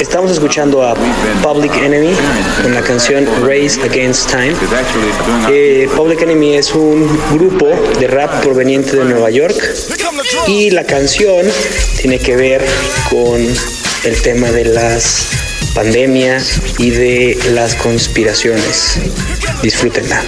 Estamos escuchando a Public Enemy con la canción Race Against Time. Eh, Public Enemy es un grupo de rap proveniente de Nueva York y la canción tiene que ver con el tema de las pandemias y de las conspiraciones. Disfrútenla.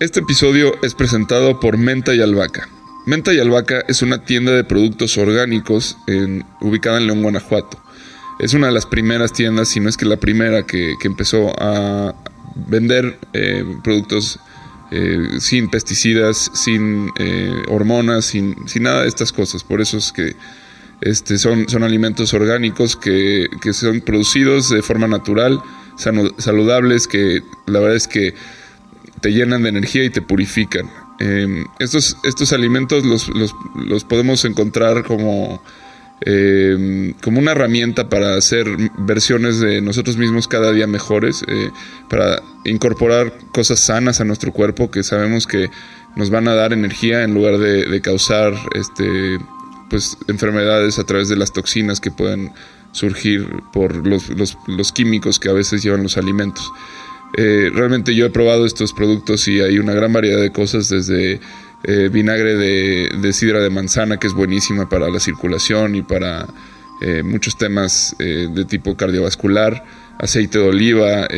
Este episodio es presentado por Menta y Albahaca. Menta y Albahaca es una tienda de productos orgánicos ubicada en León, Guanajuato. Es una de las primeras tiendas, si no es que la primera, que, empezó a vender eh, productos eh, sin pesticidas, sin eh, hormonas, sin, nada de estas cosas. Por eso es que este, son, son alimentos orgánicos que, que son producidos de forma natural, saludables, que la verdad es que te llenan de energía y te purifican. Em, estos, estos alimentos los, los, podemos encontrar como, em, como una herramienta para hacer versiones de nosotros mismos cada día mejores, eh, para incorporar cosas sanas a nuestro cuerpo que sabemos que nos van a dar energía en lugar de, causar este, pues, enfermedades a través de las toxinas que pueden surgir por los, los químicos que a veces llevan los alimentos. Eh, realmente yo he probado estos productos y hay una gran variedad de cosas, desde eh, vinagre de, sidra de manzana, que es buenísima para la circulación y para eh, muchos temas de tipo cardiovascular, aceite de oliva,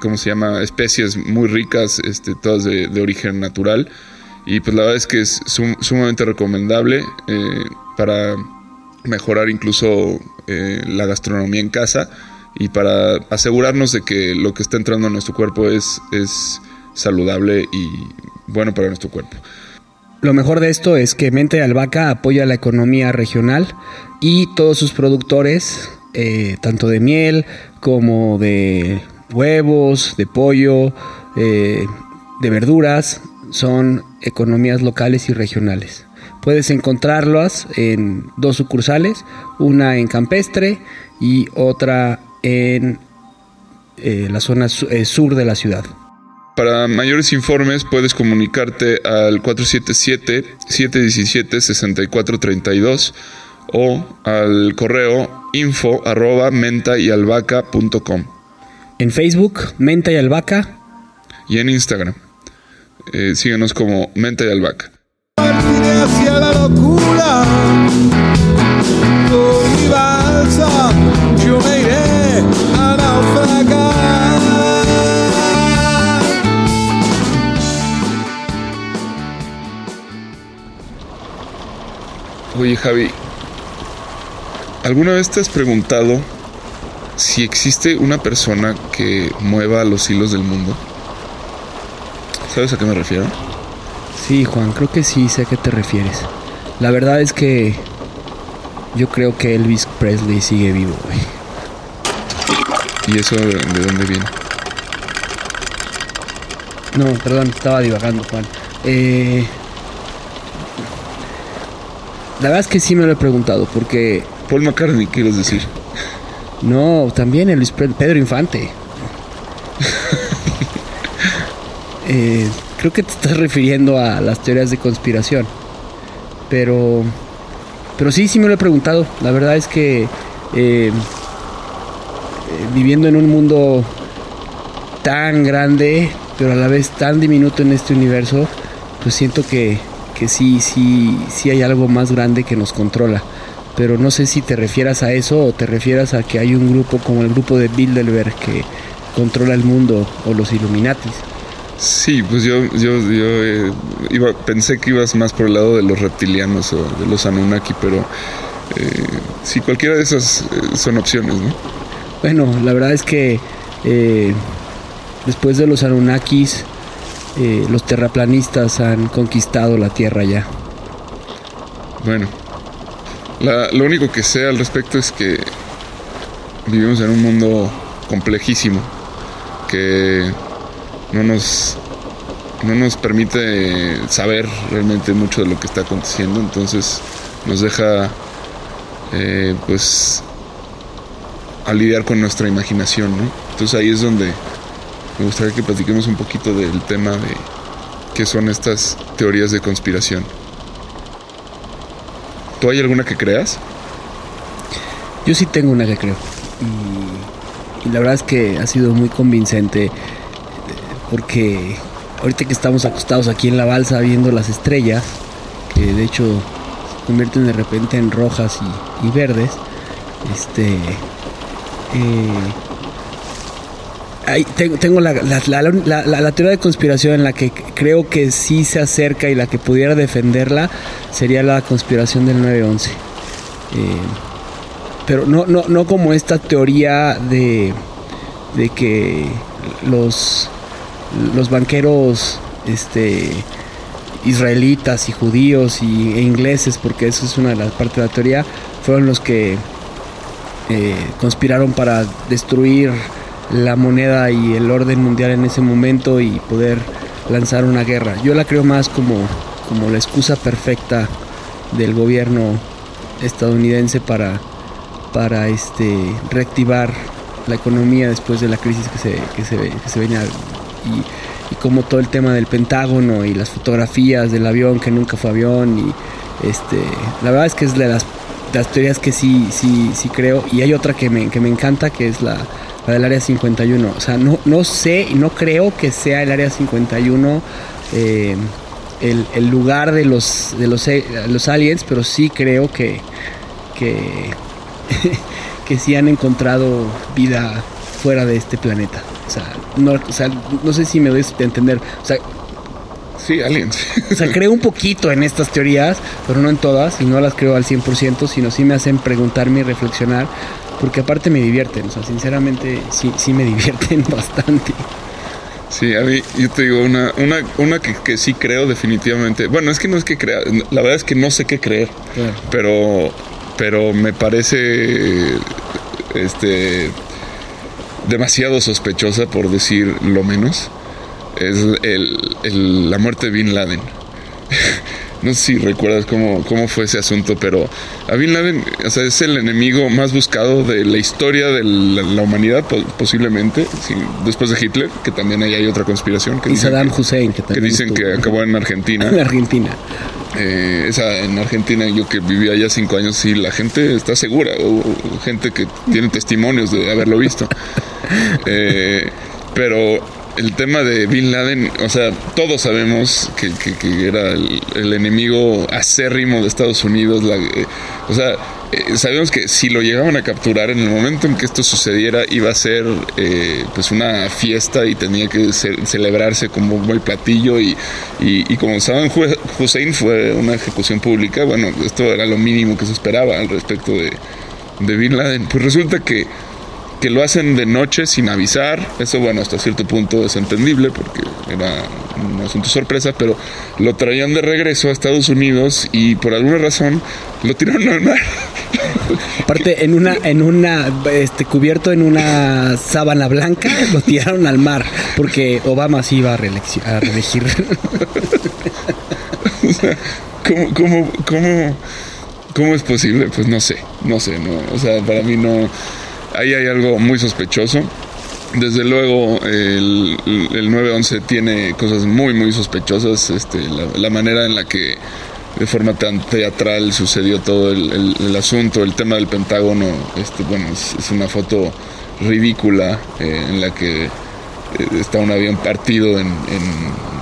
¿cómo se llama? Especies muy ricas, este, todas de, origen natural. Y pues la verdad es que es sumamente recomendable para mejorar incluso la gastronomía en casa y para asegurarnos de que lo que está entrando en nuestro cuerpo es, es saludable y bueno para nuestro cuerpo. Lo mejor de esto es que Mente Albahaca apoya la economía regional y todos sus productores, eh, tanto de miel como de huevos, de pollo, eh, de verduras, son economías locales y regionales. Puedes encontrarlas en dos sucursales, una en Campestre y otra en eh, la zona eh, sur de la ciudad. Para mayores informes puedes comunicarte al 477-717-6432 o al correo info arroba menta y En Facebook, Menta y Albahaca. Y en Instagram. Eh, síguenos como Menta y Albahaca. Oye Javi, ¿alguna vez te has preguntado si existe una persona que mueva los hilos del mundo? ¿Sabes a qué me refiero? Sí, Juan, creo que sí sé a qué te refieres. La verdad es que yo creo que Elvis Presley sigue vivo, güey. ¿Y eso de, dónde viene? No, perdón, estaba divagando, Juan. Eh, la verdad es que sí me lo he preguntado, porque... Paul McCartney, quieres decir. No, también el Pedro Infante. Eh, creo que te estás refiriendo a las teorías de conspiración. Pero... Pero sí, sí me lo he preguntado. La verdad es que... Eh, eh, viviendo en un mundo tan grande, pero a la vez tan diminuto en este universo, pues siento que que sí, sí, sí hay algo más grande que nos controla. Pero no sé si te refieras a eso o te refieras a que hay un grupo como el grupo de Bilderberg que controla el mundo o los Illuminatis. Sí, pues yo, yo, yo eh, iba, pensé que ibas más por el lado de los reptilianos o de los Anunnaki, pero eh, sí, cualquiera de esas eh, son opciones, ¿no? Bueno, la verdad es que después de los Anunnakis, eh, los terraplanistas han conquistado la Tierra ya. Bueno, lo único que sé al respecto es que vivimos en un mundo complejísimo, que no nos no nos permite saber realmente mucho de lo que está aconteciendo, entonces nos deja eh, pues a lidiar con nuestra imaginación, ¿no? Entonces ahí es donde me gustaría que platiquemos un poquito del tema de qué son estas teorías de conspiración. ¿Tú hay alguna que creas? Yo sí tengo una que creo. Y, y la verdad es que ha sido muy convincente porque ahorita que estamos acostados aquí en la balsa viendo las estrellas, que de hecho se convierten de repente en rojas y, y verdes, este... Eh, tengo, la, la, teoría de conspiración en la que creo que sí se acerca y la que pudiera defenderla sería la conspiración del 9-11. Eh, pero no, no, no como esta teoría de, de que los los banqueros este, israelitas y judíos y, e ingleses, porque eso es una de las partes de la teoría, fueron los que eh, conspiraron para destruir la moneda y el orden mundial en ese momento y poder lanzar una guerra. Yo la creo más como, como la excusa perfecta del gobierno estadounidense para, para este, reactivar la economía después de la crisis que se, que se, que se venía y, como todo el tema del Pentágono y las fotografías del avión que nunca fue avión y este la verdad es que es de las, las teorías que sí sí sí creo y hay otra que me, que me encanta que es la, la del área 51 o sea no, no sé y no creo que sea el área 51 eh, el, el, lugar de los de los, eh, los aliens pero sí creo que que que sí han encontrado vida fuera de este planeta o sea, no, o sea, no sé si me doy a entender. O sea, sí, aliens. O sea, creo un poquito en estas teorías, pero no en todas, y no las creo al 100%, sino sí me hacen preguntarme y reflexionar, porque aparte me divierten, o sea, sinceramente sí, sí me divierten bastante. Sí, a mí, yo te digo, una, una, una que, que, sí creo definitivamente. Bueno, es que no es que crea, la verdad es que no sé qué creer, claro. pero, pero me parece, este, demasiado sospechosa, por decir lo menos, es el, el, la muerte de Bin Laden. no sé si recuerdas cómo, cómo fue ese asunto, pero a Bin Laden o sea, es el enemigo más buscado de la historia de la, la humanidad, posiblemente, sí, después de Hitler, que también ahí hay otra conspiración. Que y Saddam Hussein, que, que dicen que acabó en Argentina. en Argentina. Eh, esa en Argentina, yo que viví allá cinco años, sí, la gente está segura, o, o gente que tiene testimonios de haberlo visto. eh, pero el tema de Bin Laden, o sea, todos sabemos que, que, que era el, enemigo acérrimo de Estados Unidos. La, eh, o sea, eh, sabemos que si lo llegaban a capturar en el momento en que esto sucediera, iba a ser eh, pues una fiesta y tenía que ser, celebrarse como un buen platillo. Y, y, y, como saben, Hussein fue una ejecución pública. Bueno, esto era lo mínimo que se esperaba al respecto de, de Bin Laden. Pues resulta que que lo hacen de noche sin avisar, eso bueno, hasta cierto punto es entendible porque era un asunto sorpresa, pero lo traían de regreso a Estados Unidos y por alguna razón lo tiraron al mar. Aparte, en una, en una, este, cubierto en una sábana blanca, lo tiraron al mar, porque Obama sí iba a, a reelegir. o sea, ¿cómo, cómo, cómo, ¿cómo es posible? Pues no sé, no sé, no, o sea, para mí no ahí hay algo muy sospechoso. Desde luego el, el 911 tiene cosas muy muy sospechosas, este, la, manera en la que de forma tan teatral sucedió todo el, asunto, el tema del Pentágono, este, bueno, es, una foto ridícula eh, en la que eh, está un avión partido en,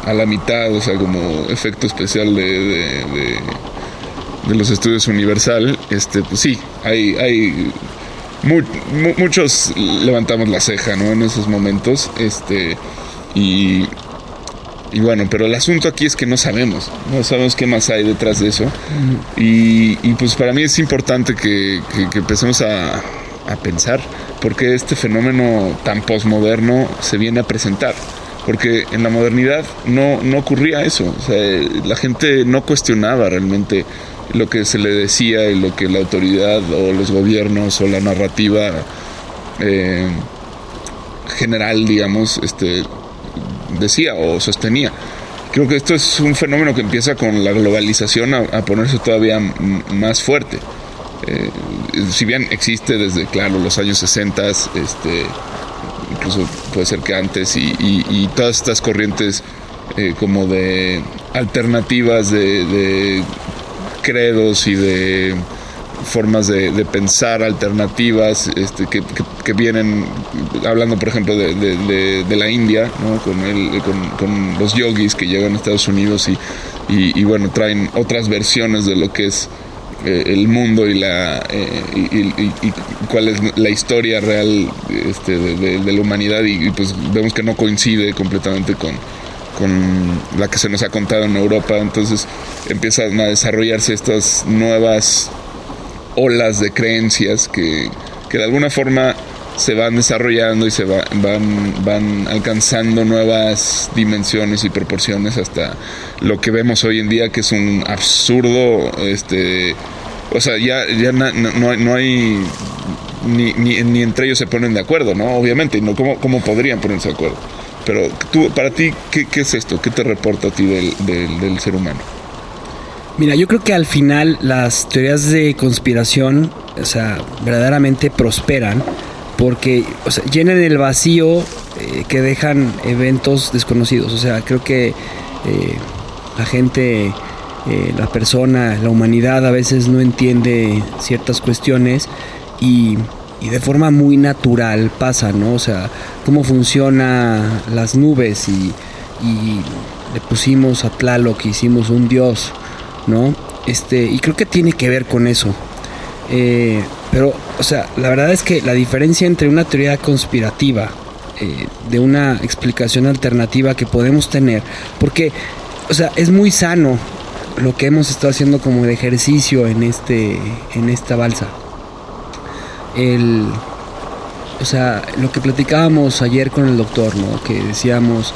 a la mitad, o sea, como efecto especial de, de los estudios Universal, este, pues sí, hay, hay muchos levantamos la ceja, ¿no? En esos momentos, este, y, y bueno, pero el asunto aquí es que no sabemos, no sabemos qué más hay detrás de eso, y, y pues para mí es importante que, que, que empecemos a, a pensar porque este fenómeno tan posmoderno se viene a presentar porque en la modernidad no, no ocurría eso, o sea, la gente no cuestionaba realmente lo que se le decía y lo que la autoridad o los gobiernos o la narrativa eh, general, digamos, este, decía o sostenía. creo que esto es un fenómeno que empieza con la globalización a, ponerse todavía más fuerte. Eh, si bien existe desde, claro, los años 60, este, incluso puede ser que antes, y, todas estas corrientes eh, como de alternativas de credos y de formas de, pensar alternativas este, que, vienen, hablando por ejemplo de, la India, con, el, con, los yogis que llegan a Estados Unidos y, y, bueno, traen otras versiones de lo que es eh, el mundo y, la, eh, y, cuál es la historia real este, de, la humanidad y, pues vemos que no coincide completamente con, con la que se nos ha contado en Europa, entonces empiezan a desarrollarse estas nuevas olas de creencias que, que de alguna forma se van desarrollando y se van, van alcanzando nuevas dimensiones y proporciones hasta lo que vemos hoy en día que es un absurdo este o sea ya, ya no, no, hay ni, ni, entre ellos se ponen de acuerdo no obviamente no cómo, cómo podrían ponerse de acuerdo pero tú para ti ¿qué, es esto qué te reporta a ti del, del, ser humano Mira, yo creo que al final las teorías de conspiración, o sea, verdaderamente prosperan porque llenan el vacío eh, que dejan eventos desconocidos. O sea, creo que eh, la gente, eh, la persona, la humanidad a veces no entiende ciertas cuestiones y, y, de forma muy natural pasa, ¿no? O sea, cómo funcionan las nubes y, le pusimos a Tlaloc, hicimos un dios ¿no? Este, y creo que tiene que ver con eso. Eh, pero, o sea, la verdad es que la diferencia entre una teoría conspirativa eh, de una explicación alternativa que podemos tener, porque, o sea, es muy sano lo que hemos estado haciendo como de ejercicio en este, en esta balsa. El, o sea, lo que platicábamos ayer con el doctor, ¿no? Que decíamos,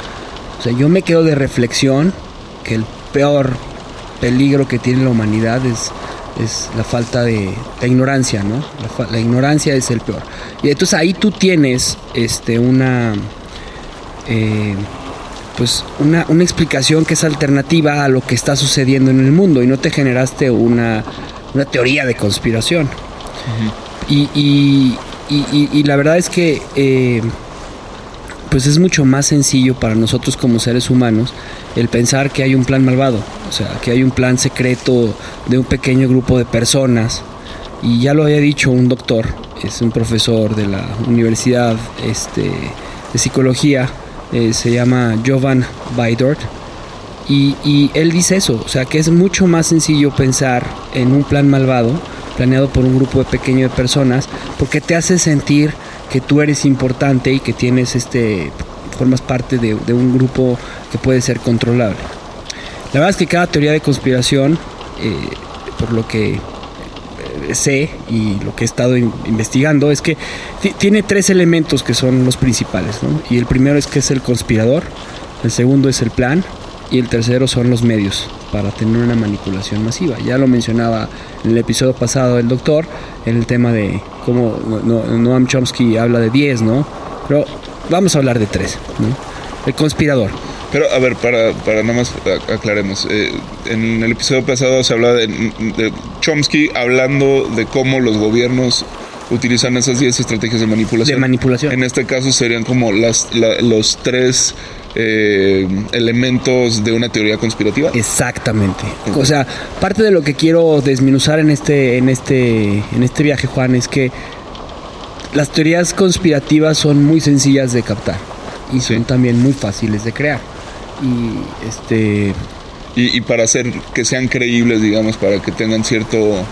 o sea, yo me quedo de reflexión que el peor peligro que tiene la humanidad es, es la falta de ignorancia, ¿no? La, ignorancia es el peor. Y entonces ahí tú tienes este, una, eh, pues una, una, explicación que es alternativa a lo que está sucediendo en el mundo y no te generaste una, una teoría de conspiración. Y, y, y, la verdad es que eh, pues es mucho más sencillo para nosotros como seres humanos el pensar que hay un plan malvado, o sea, que hay un plan secreto de un pequeño grupo de personas. Y ya lo había dicho un doctor, es un profesor de la Universidad este, de Psicología, eh, se llama Jovan Baidort, y, y él dice eso, o sea, que es mucho más sencillo pensar en un plan malvado planeado por un grupo de pequeño de personas, porque te hace sentir que tú eres importante y que tienes este formas parte de, un grupo que puede ser controlable. La verdad es que cada teoría de conspiración, eh, por lo que eh, sé y lo que he estado investigando, es que tiene tres elementos que son los principales. Y el primero es que es el conspirador, el segundo es el plan y el tercero son los medios para tener una manipulación masiva. Ya lo mencionaba en el episodio pasado el doctor, en el tema de cómo Noam Chomsky habla de 10, ¿no? Pero vamos a hablar de tres, ¿no? El conspirador. Pero a ver, para, para nada más aclaremos, eh, en el episodio pasado se hablaba de, Chomsky hablando de cómo los gobiernos utilizan esas 10 estrategias de manipulación. De manipulación. En este caso serían como las, los tres eh, elementos de una teoría conspirativa. Exactamente. O sea, parte de lo que quiero desminuzar en este, en este, en este viaje, Juan, es que las teorías conspirativas son muy sencillas de captar y son también muy fáciles de crear. Y este y, para hacer que sean creíbles, digamos, para que tengan cierto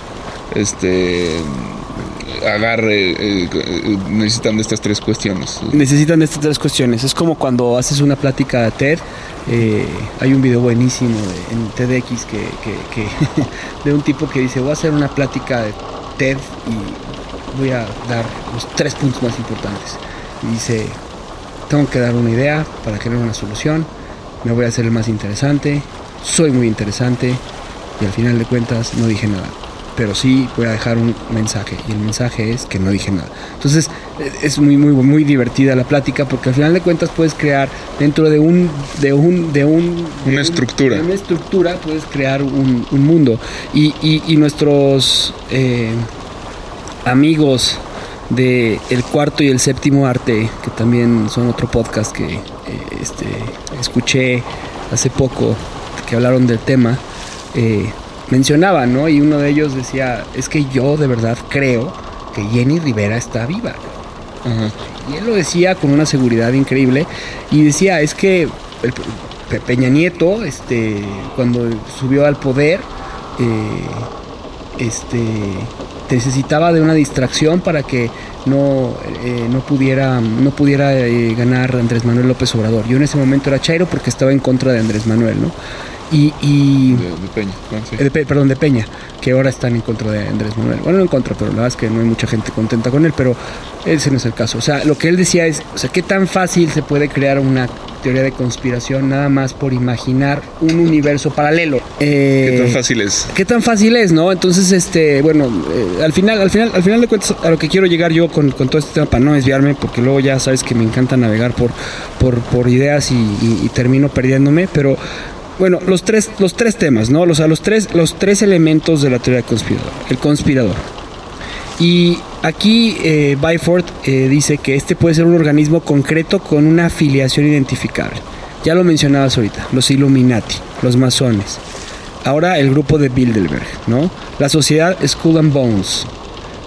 este agarre, eh, eh, necesitan de estas tres cuestiones. Necesitan de estas tres cuestiones. Es como cuando haces una plática de TED. Eh, hay un video buenísimo en TEDx que, que, de un tipo que dice, voy a hacer una plática de TED y voy a dar los tres puntos más importantes. Y dice, tengo que dar una idea para generar una solución, me voy a hacer el más interesante, soy muy interesante y al final de cuentas no dije nada. Pero sí voy a dejar un mensaje y el mensaje es que no dije nada. Entonces es muy muy muy divertida la plática porque al final de cuentas puedes crear dentro de un de un de un una estructura una estructura puedes crear un, mundo y, y, nuestros eh, amigos de el cuarto y el séptimo arte que también son otro podcast que eh, este, escuché hace poco que hablaron del tema eh, mencionaba, ¿no? Y uno de ellos decía, es que yo de verdad creo que Jenny Rivera está viva. Y él lo decía con una seguridad increíble y decía, es que Peña Nieto, este, cuando subió al poder, eh, este, necesitaba de una distracción para que no, eh, no pudiera, no pudiera eh, ganar Andrés Manuel López Obrador. Yo en ese momento era Chairo porque estaba en contra de Andrés Manuel, ¿no? Y, y de, Peña, ah, perdón, de Peña, que ahora están en contra de Andrés Manuel. Bueno, no en contra, pero la verdad es que no hay mucha gente contenta con él, pero ese no es el caso. O sea, lo que él decía es, o sea, qué tan fácil se puede crear una teoría de conspiración nada más por imaginar un universo paralelo. ¿Qué tan eh, fácil es? ¿Qué tan fácil es, no? Entonces, este, bueno, eh, al final, al final, al final de cuentas, a lo que quiero llegar yo con, todo este tema para no desviarme, porque luego ya sabes que me encanta navegar por, por, por ideas y termino perdiéndome, pero bueno, los tres, los tres temas, ¿no? O sea, los tres, los tres elementos de la teoría del conspirador. El conspirador. Y aquí eh, Byford eh, dice que este puede ser un organismo concreto con una afiliación identificable. Ya lo mencionabas ahorita, los Illuminati, los masones. Ahora el grupo de Bilderberg, ¿no? La sociedad Skull and Bones.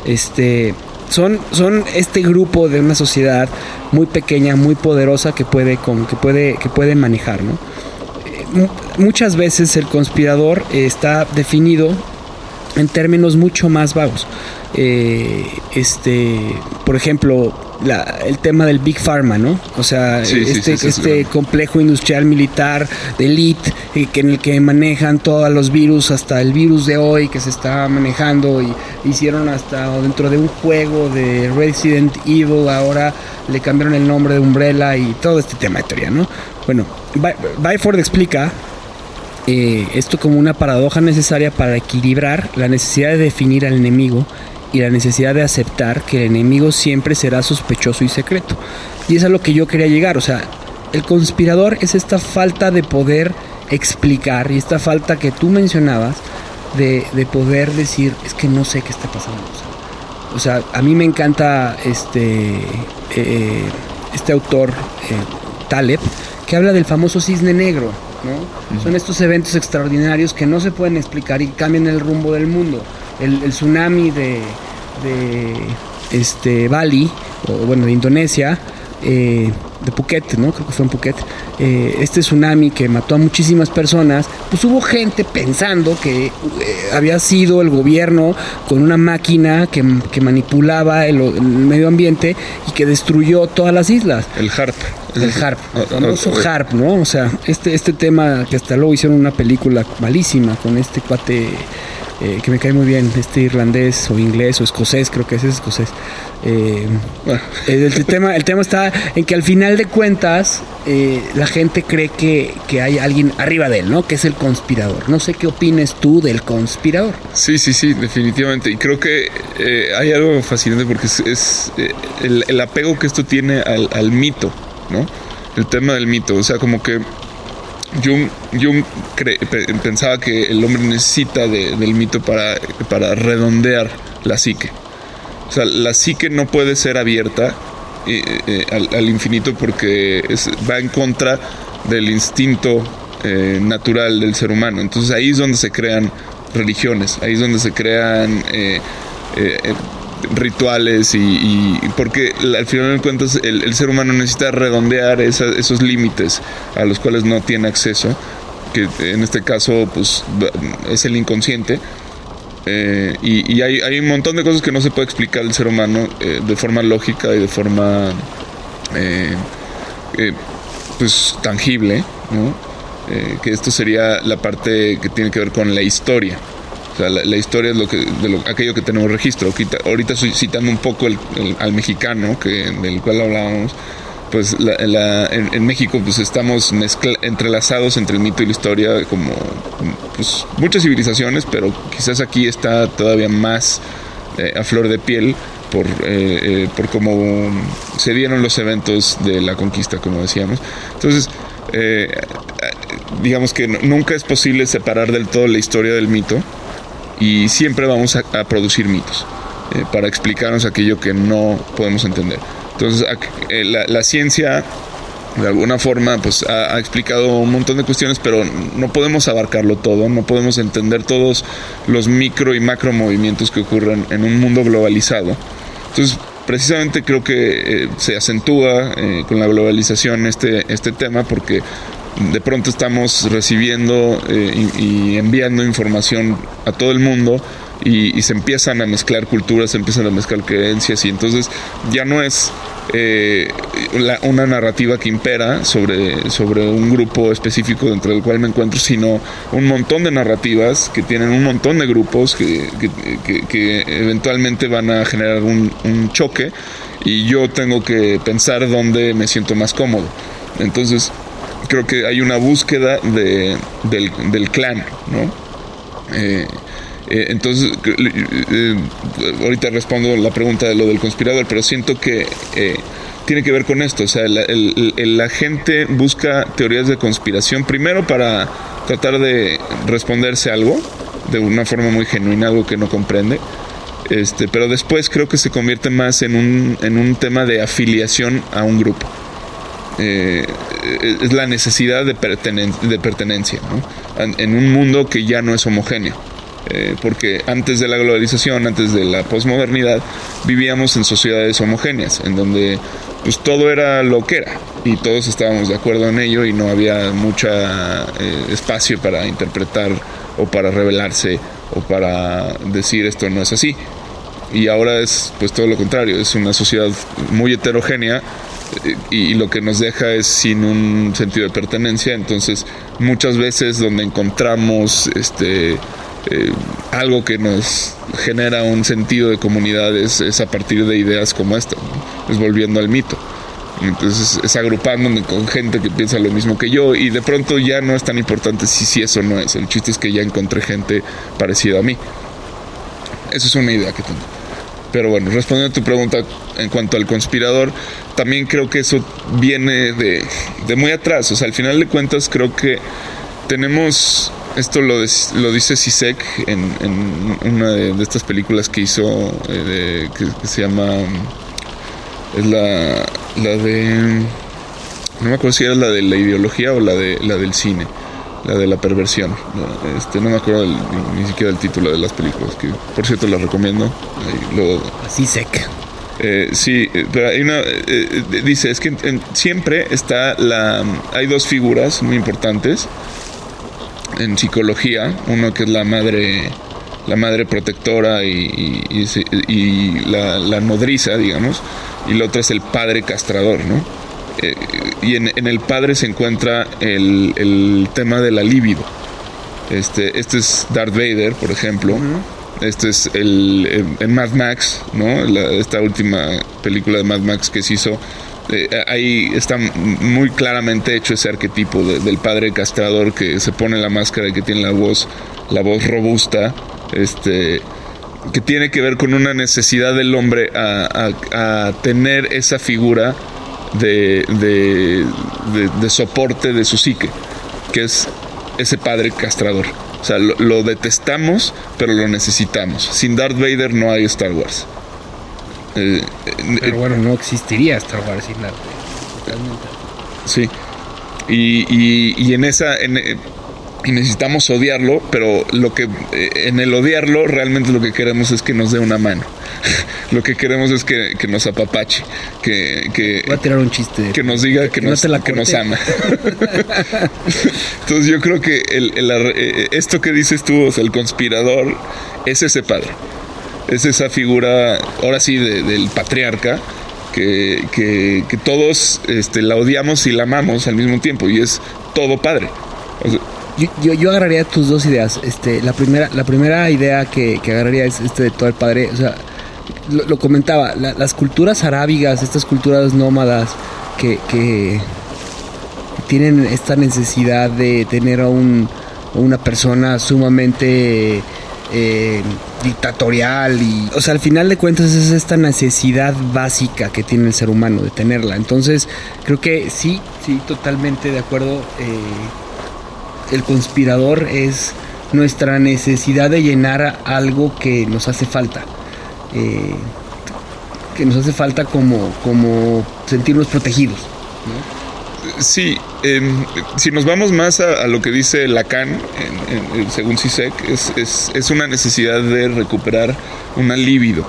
Este, son, son este grupo de una sociedad muy pequeña, muy poderosa que puede, con, que puede, que puede manejar, ¿no? Muchas veces el conspirador está definido en términos mucho más vagos. Eh, este, por ejemplo, el tema del Big Pharma, ¿no? O sea, este, este complejo industrial militar de elite eh, que en el que manejan todos los virus, hasta el virus de hoy que se está manejando y hicieron hasta dentro de un juego de Resident Evil, ahora le cambiaron el nombre de Umbrella y todo este tema de teoría, ¿no? Bueno, Byford explica eh, esto como una paradoja necesaria para equilibrar la necesidad de definir al enemigo y la necesidad de aceptar que el enemigo siempre será sospechoso y secreto. Y es a lo que yo quería llegar, o sea, el conspirador es esta falta de poder explicar y esta falta que tú mencionabas de, poder decir, es que no sé qué está pasando. O sea, a mí me encanta este, eh, este autor, eh, Taleb, que habla del famoso cisne negro, ¿no? Son estos eventos extraordinarios que no se pueden explicar y cambian el rumbo del mundo. El, tsunami de, de, este, Bali, o bueno, de Indonesia, eh, de Phuket, ¿no? Creo que fue en Phuket, eh, este tsunami que mató a muchísimas personas, pues hubo gente pensando que eh, había sido el gobierno con una máquina que, manipulaba el, medio ambiente y que destruyó todas las islas. El HARP. El HARP, el famoso HARP, ¿no? O sea, este, este tema que hasta luego hicieron una película malísima con este cuate eh, que me cae muy bien, este irlandés o inglés o escocés, creo que ese es escocés. Eh, el, tema, el tema está en que al final de cuentas eh, la gente cree que, hay alguien arriba de él, ¿no? Que es el conspirador. No sé qué opines tú del conspirador. Sí, sí, sí, definitivamente. Y creo que hay algo fascinante porque es, el, apego que esto tiene al, al mito, ¿no? El tema del mito, o sea, como que Jung, pensaba que el hombre necesita del mito para, para redondear la psique. O sea, la psique no puede ser abierta eh, eh, al, infinito porque va en contra del instinto eh, natural del ser humano. Entonces ahí es donde se crean religiones, ahí es donde se crean rituales y, porque al final de cuentas el, ser humano necesita redondear esos límites a los cuales no tiene acceso, que en este caso pues es el inconsciente. Eh, y, hay, un montón de cosas que no se puede explicar el ser humano eh, de forma lógica y de forma eh, pues tangible, que esto sería la parte que tiene que ver con la historia la, historia es lo que, de lo, aquello que tenemos registro. Ahorita citando un poco el, al mexicano, que, del cual hablábamos. Pues en, México pues estamos entrelazados entre el mito y la historia como pues, muchas civilizaciones, pero quizás aquí está todavía más eh, a flor de piel por, eh, por cómo se dieron los eventos de la conquista, como decíamos. Entonces, digamos que nunca es posible separar del todo la historia del mito y siempre vamos a, producir mitos para explicarnos aquello que no podemos entender. Entonces, la, la ciencia de alguna forma pues ha, explicado un montón de cuestiones, pero no podemos abarcarlo todo, no podemos entender todos los micro y macro movimientos que ocurren en un mundo globalizado. Entonces, precisamente creo que eh, se acentúa eh, con la globalización este, este tema porque de pronto estamos recibiendo eh, y, enviando información a todo el mundo y, se empiezan a mezclar culturas, se empiezan a mezclar creencias y entonces ya no es eh, una narrativa que impera sobre, sobre un grupo específico dentro del cual me encuentro, sino un montón de narrativas que tienen un montón de grupos que, que, eventualmente van a generar un, choque y yo tengo que pensar dónde me siento más cómodo. Entonces, creo que hay una búsqueda de, del, clan, ¿no? Eh, eh, entonces, eh, ahorita respondo la pregunta de lo del conspirador, pero siento que eh, tiene que ver con esto. O sea, la, gente busca teorías de conspiración primero para tratar de responderse algo de una forma muy genuina, algo que no comprende. Este, pero después creo que se convierte más en un, en un tema de afiliación a un grupo. Es la necesidad de, de pertenencia en un mundo que ya no es homogéneo. Eh, porque antes de la globalización, antes de la posmodernidad, vivíamos en sociedades homogéneas, en donde pues todo era lo que era y todos estábamos de acuerdo en ello y no había mucho eh, espacio para interpretar o para revelarse o para decir esto no es así. Y ahora es pues todo lo contrario, es una sociedad muy heterogénea eh, y lo que nos deja es sin un sentido de pertenencia, entonces muchas veces donde encontramos este eh, algo que nos genera un sentido de comunidad es, a partir de ideas como esta, es volviendo al mito. Entonces es agrupándome con gente que piensa lo mismo que yo y de pronto ya no es tan importante si sí eso no es. El chiste es que ya encontré gente parecida a mí. Esa es una idea que tengo. Pero bueno, respondiendo a tu pregunta en cuanto al conspirador, también creo que eso viene de, de muy atrás. O sea, al final de cuentas creo que tenemos esto lo, lo dice Sisek en, en una de, estas películas que hizo, eh, que, se llama. Es la, la de. No me acuerdo si era la de la ideología o la, de, la del cine, la de la perversión. Este, no me acuerdo ni, siquiera del título de las películas, que por cierto las recomiendo. Sisek. Eh, sí, pero hay una. Eh, dice: es que siempre está la. Hay dos figuras muy importantes en psicología, uno que es la madre, la madre protectora y, la, nodriza, digamos, y la otra es el padre castrador, ¿no? Eh, y en, el padre se encuentra el, tema de la libido. Este, este es Darth Vader, por ejemplo. Este es el, en Mad Max, ¿no? esta última película de Mad Max que se hizo eh, ahí está muy claramente hecho ese arquetipo del padre castrador que se pone la máscara y que tiene la voz, la voz robusta, este, que tiene que ver con una necesidad del hombre a, tener esa figura de, de, soporte de su psique, que es ese padre castrador. O sea, lo, detestamos, pero lo necesitamos. Sin Darth Vader no hay Star Wars. Eh, Pero bueno, no existiría Star Wars sin arte. Totalmente. Sí. Y, y, en esa. En, y necesitamos odiarlo, pero lo que eh, en el odiarlo realmente lo que queremos es que nos dé una mano. lo que queremos es que, nos apapache, que, que Voy a tirar un chiste. Que nos diga que, nos, que nos ama. Entonces yo creo que el, eh, esto que dices tú, o sea, el conspirador, es ese padre es esa figura, ahora sí, del patriarca, que, que, todos este, la odiamos y la amamos al mismo tiempo, y es todo padre. Yo, yo, agarraría tus dos ideas. Este, la primera, la primera idea que, agarraría es este de todo el padre. O sea, lo, comentaba, las culturas arábigas, estas culturas nómadas que, que tienen esta necesidad de tener a un una persona sumamente eh, dictatorial y o sea al final de cuentas es esta necesidad básica que tiene el ser humano de tenerla entonces creo que sí sí totalmente de acuerdo eh, el conspirador es nuestra necesidad de llenar algo que nos hace falta eh, que nos hace falta como como sentirnos protegidos Sí, si nos vamos más a, lo que dice Lacan, según Sisek, es, es, una necesidad de recuperar una libido.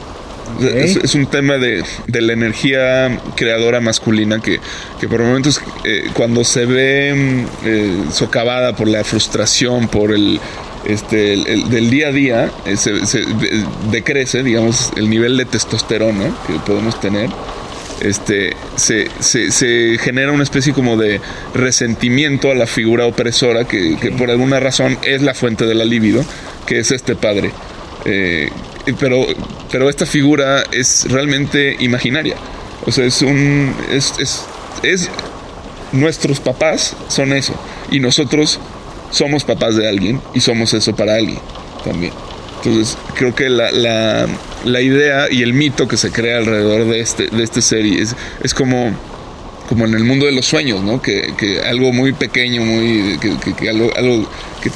Es, un tema de, la energía creadora masculina que, por momentos eh, cuando se ve mm, eh, socavada por la frustración, por el, este, del día a día, eh, se, decrece, digamos, el nivel de testosterona que podemos tener este, se, se, genera una especie como de resentimiento a la figura opresora que, por alguna razón es la fuente de la libido, que es este padre. Eh, pero, pero esta figura es realmente imaginaria. O sea, es un. Es, es, es, nuestros papás son eso. Y nosotros somos papás de alguien y somos eso para alguien también. Entonces, creo que la, la, la, idea y el mito que se crea alrededor de este, de esta serie es, es como como en el mundo de los sueños, ¿no? Que, que algo muy pequeño, muy que, algo, algo que,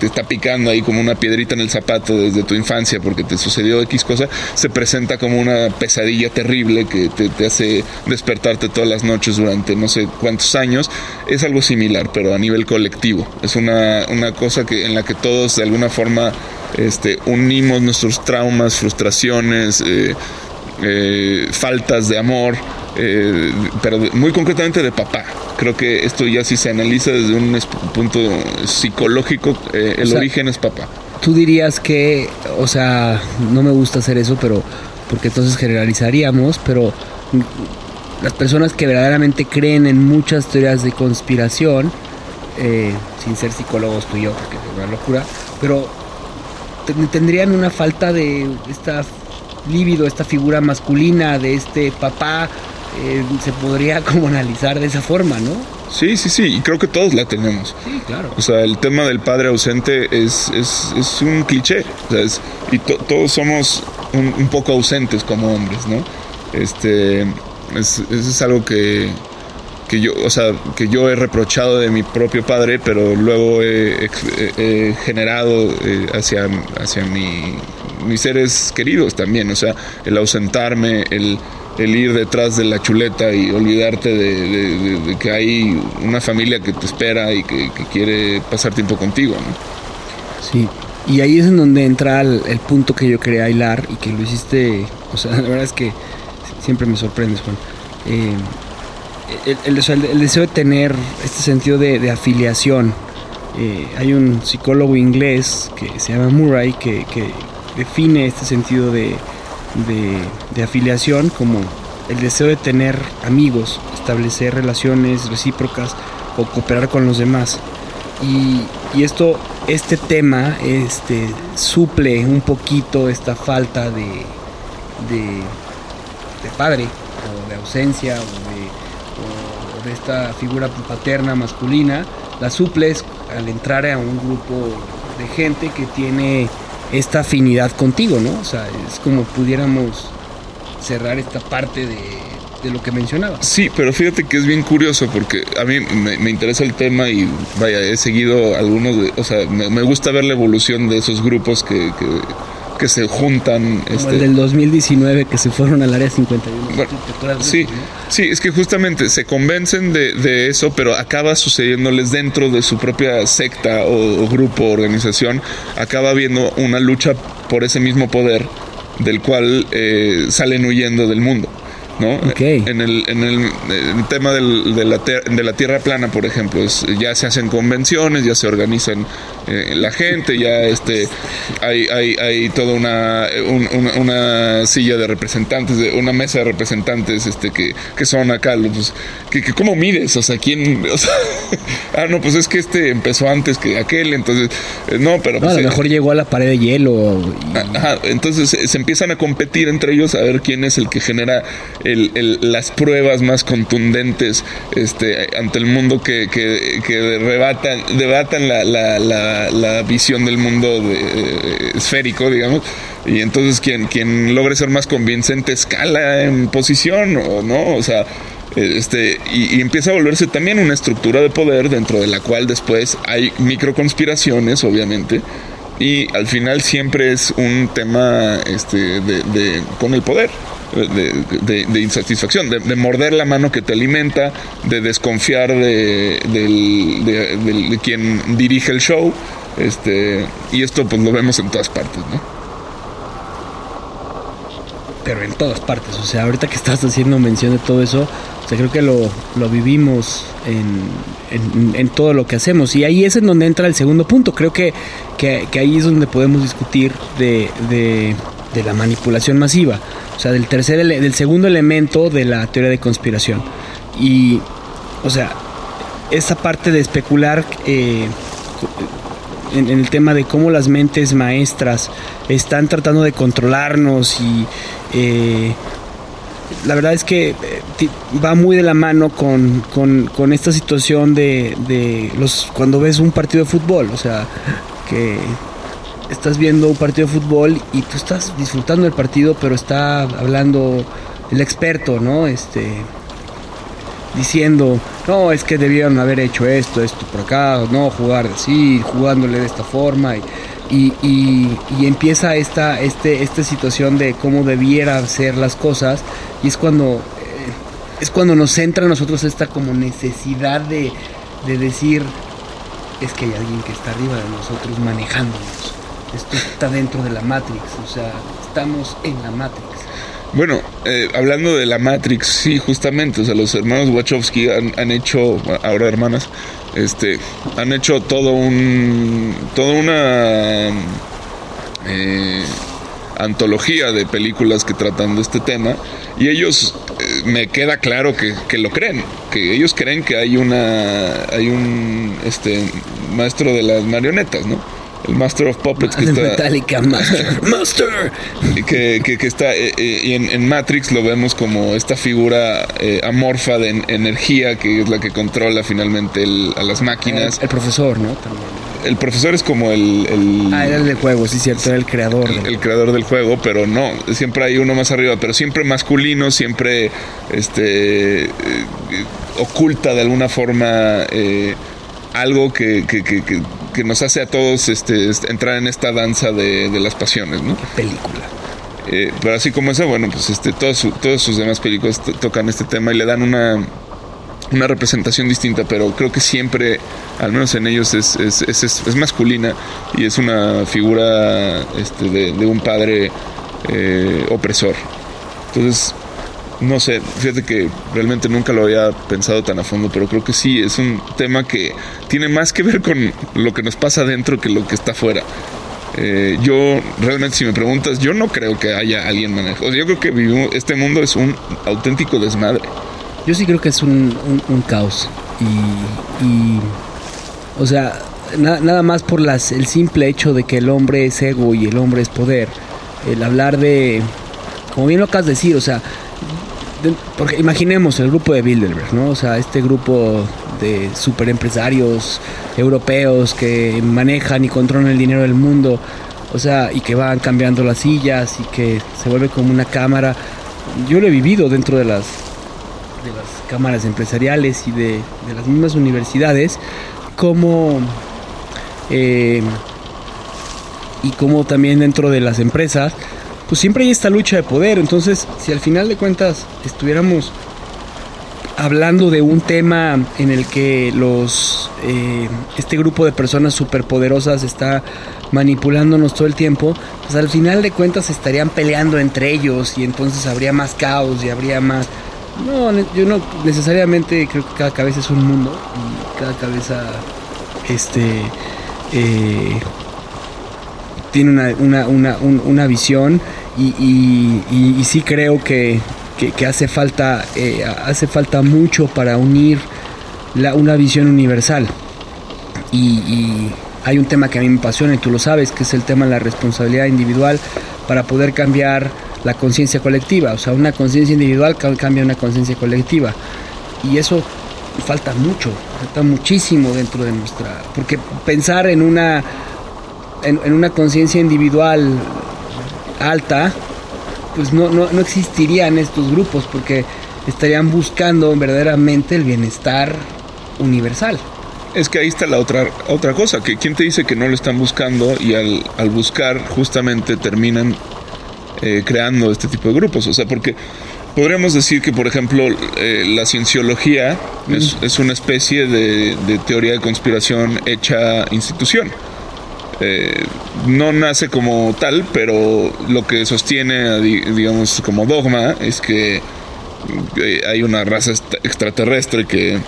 te, está picando ahí como una piedrita en el zapato desde tu infancia porque te sucedió X cosa, se presenta como una pesadilla terrible que te, hace despertarte todas las noches durante no sé cuántos años. Es algo similar, pero a nivel colectivo. Es una, una cosa que, en la que todos de alguna forma este, unimos nuestros traumas, frustraciones, eh, eh, faltas de amor eh, pero muy concretamente de papá. Creo que esto ya si se analiza desde un punto psicológico, eh, el origen es papá. Tú dirías que, o sea, no me gusta hacer eso, pero porque entonces generalizaríamos, pero las personas que verdaderamente creen en muchas teorías de conspiración, eh, sin ser psicólogos tú y yo, porque es una locura, pero tendrían una falta de esta lívido, esta figura masculina de este papá eh, se podría como analizar de esa forma, ¿no? Sí, sí, sí, y creo que todos la tenemos. Sí, claro. O sea, el tema del padre ausente es, es, es un cliché, o sea, y todos somos un, poco ausentes como hombres, ¿no? Este, es, es algo que, que yo, o sea, que yo he reprochado de mi propio padre, pero luego he, generado eh, hacia, hacia mi, mis seres queridos también, o sea, el ausentarme, el el ir detrás de la chuleta y olvidarte de, que hay una familia que te espera y que, quiere pasar tiempo contigo. ¿no? Sí, y ahí es en donde entra el, punto que yo quería hilar y que lo hiciste, o sea, la verdad es que siempre me sorprendes, Juan. Eh, el, deseo de tener este sentido de, afiliación. Eh, hay un psicólogo inglés que se llama Murray que define este sentido de, de, afiliación como el deseo de tener amigos, establecer relaciones recíprocas o cooperar con los demás. Y, esto, este tema este, suple un poquito esta falta de, de, padre o de ausencia o de, esta figura paterna masculina. La suples al entrar a un grupo de gente que tiene esta afinidad contigo, ¿no? O sea, es como pudiéramos cerrar esta parte de, lo que mencionaba. Sí, pero fíjate que es bien curioso porque a mí me, interesa el tema y vaya, he seguido algunos, de, o sea, me, gusta ver la evolución de esos grupos que, que se juntan. Como este... el del 2019 que se fueron al área 51. sí, sí, es que justamente se convencen de, eso, pero acaba sucediéndoles dentro de su propia secta o, grupo o organización, acaba habiendo una lucha por ese mismo poder del cual eh, salen huyendo del mundo. ¿no? En, el, en, el, tema del, de, la de, la tierra plana, por ejemplo, ya se hacen convenciones, ya se organizan eh, la gente, ya este hay, hay, hay toda una, una, silla de representantes, de, una mesa de representantes este que, que son acá, pues, que, que, ¿cómo mides? O sea, ¿quién? O sea, ah, no, pues es que este empezó antes que aquel, entonces, eh, no, pero... Pues, a lo eh, mejor llegó a la pared de hielo. Ajá, entonces se empiezan a competir entre ellos a ver quién es el que genera las pruebas más contundentes este, ante el mundo que, que, que debatan, la, visión del mundo eh, esférico, digamos. Y entonces quien, quien logre ser más convincente escala en posición, o no, o sea, este, y, empieza a volverse también una estructura de poder dentro de la cual después hay microconspiraciones, obviamente, y al final siempre es un tema este, de, con el poder. De, insatisfacción, de, morder la mano que te alimenta, de desconfiar de, de, quien dirige el show, este, y esto pues lo vemos en todas partes, ¿no? pero en todas partes. O sea, ahorita que estás haciendo mención de todo eso, o sea, creo que lo, lo vivimos en, en, todo lo que hacemos. Y ahí es en donde entra el segundo punto. Creo que, que, ahí es donde podemos discutir de, de, de, la manipulación masiva. O sea, del, tercer, del segundo elemento de la teoría de conspiración. Y, o sea, esa parte de especular... Eh, en, el tema de cómo las mentes maestras están tratando de controlarnos y eh, la verdad es que eh, va muy de la mano con, con, esta situación de, de, los cuando ves un partido de fútbol, o sea, que estás viendo un partido de fútbol y tú estás disfrutando del partido, pero está hablando el experto, ¿no? Este diciendo, no, es que debieron haber hecho esto, esto por acá, no, jugar así, jugándole de esta forma. Y, y, empieza esta, este, esta situación de cómo debiera ser las cosas y es cuando, eh, es cuando nos entra a nosotros esta como necesidad de, de decir, es que hay alguien que está arriba de nosotros manejándonos. Esto está dentro de la Matrix, o sea, estamos en la Matrix. Bueno, eh, hablando de la Matrix, sí, justamente, o sea, los hermanos Wachowski han, hecho, ahora hermanas, este, han hecho todo un, toda una eh, antología de películas que tratan de este tema y ellos, eh, me queda claro que, que, lo creen, que ellos creen que hay una, hay un, este, maestro de las marionetas, ¿no? El Master of Puppets que está Metallica Master. Master. Que, que, está eh, eh, y en, Matrix lo vemos como esta figura eh, amorfa de energía que es la que controla finalmente a las máquinas. El, profesor no el profesor es como el, ah era el del juego sí cierto era el creador el, creador del juego pero no siempre hay uno más arriba pero siempre masculino siempre este oculta de alguna forma algo que, que, que nos hace a todos este, entrar en esta danza de, las pasiones, ¿no? película. Eh, pero así como esa, bueno, pues este, todos, todos sus demás películas tocan este tema y le dan una, una representación distinta, pero creo que siempre, al menos en ellos, es, es, es, es masculina y es una figura este, de, de, un padre eh, opresor. Entonces, no sé, fíjate que realmente nunca lo había pensado tan a fondo, pero creo que sí, es un tema que tiene más que ver con lo que nos pasa adentro que lo que está afuera. Eh, yo realmente si me preguntas, yo no creo que haya alguien manejo. yo creo que vivimos, este mundo es un auténtico desmadre. Yo sí creo que es un, caos. Y, o sea, nada más por las, el simple hecho de que el hombre es ego y el hombre es poder. El hablar de, como bien lo acabas de decir, o sea, porque imaginemos el grupo de Bilderberg, ¿no? O sea, este grupo de super empresarios europeos que manejan y controlan el dinero del mundo, o sea, y que van cambiando las sillas y que se vuelve como una cámara. Yo lo he vivido dentro de las, de las cámaras empresariales y de, las mismas universidades, como... Eh, y como también dentro de las empresas, pues siempre hay esta lucha de poder. Entonces, si al final de cuentas estuviéramos hablando de un tema en el que los eh, este grupo de personas superpoderosas está manipulándonos todo el tiempo, pues al final de cuentas estarían peleando entre ellos y entonces habría más caos y habría más... No, yo no necesariamente creo que cada cabeza es un mundo y cada cabeza este eh, tiene una, una, una, una visión y, sí creo que, hace, falta, eh, hace falta mucho para unir una visión universal. Y, hay un tema que a mí me apasiona y tú lo sabes, que es el tema de la responsabilidad individual para poder cambiar la conciencia colectiva. O sea, una conciencia individual cambia una conciencia colectiva. Y eso falta mucho, falta muchísimo dentro de nuestra... Porque pensar en una, en, una conciencia individual alta, pues no, no, no existirían estos grupos, porque estarían buscando verdaderamente el bienestar universal. Es que ahí está la otra, otra cosa, que quién te dice que no lo están buscando y al, al buscar justamente terminan eh, creando este tipo de grupos. O sea, porque podríamos decir que, por ejemplo, eh, la cienciología es, una especie de, teoría de conspiración hecha institución. Eh, no nace como tal, pero lo que sostiene, digamos, como dogma es que hay una raza extraterrestre que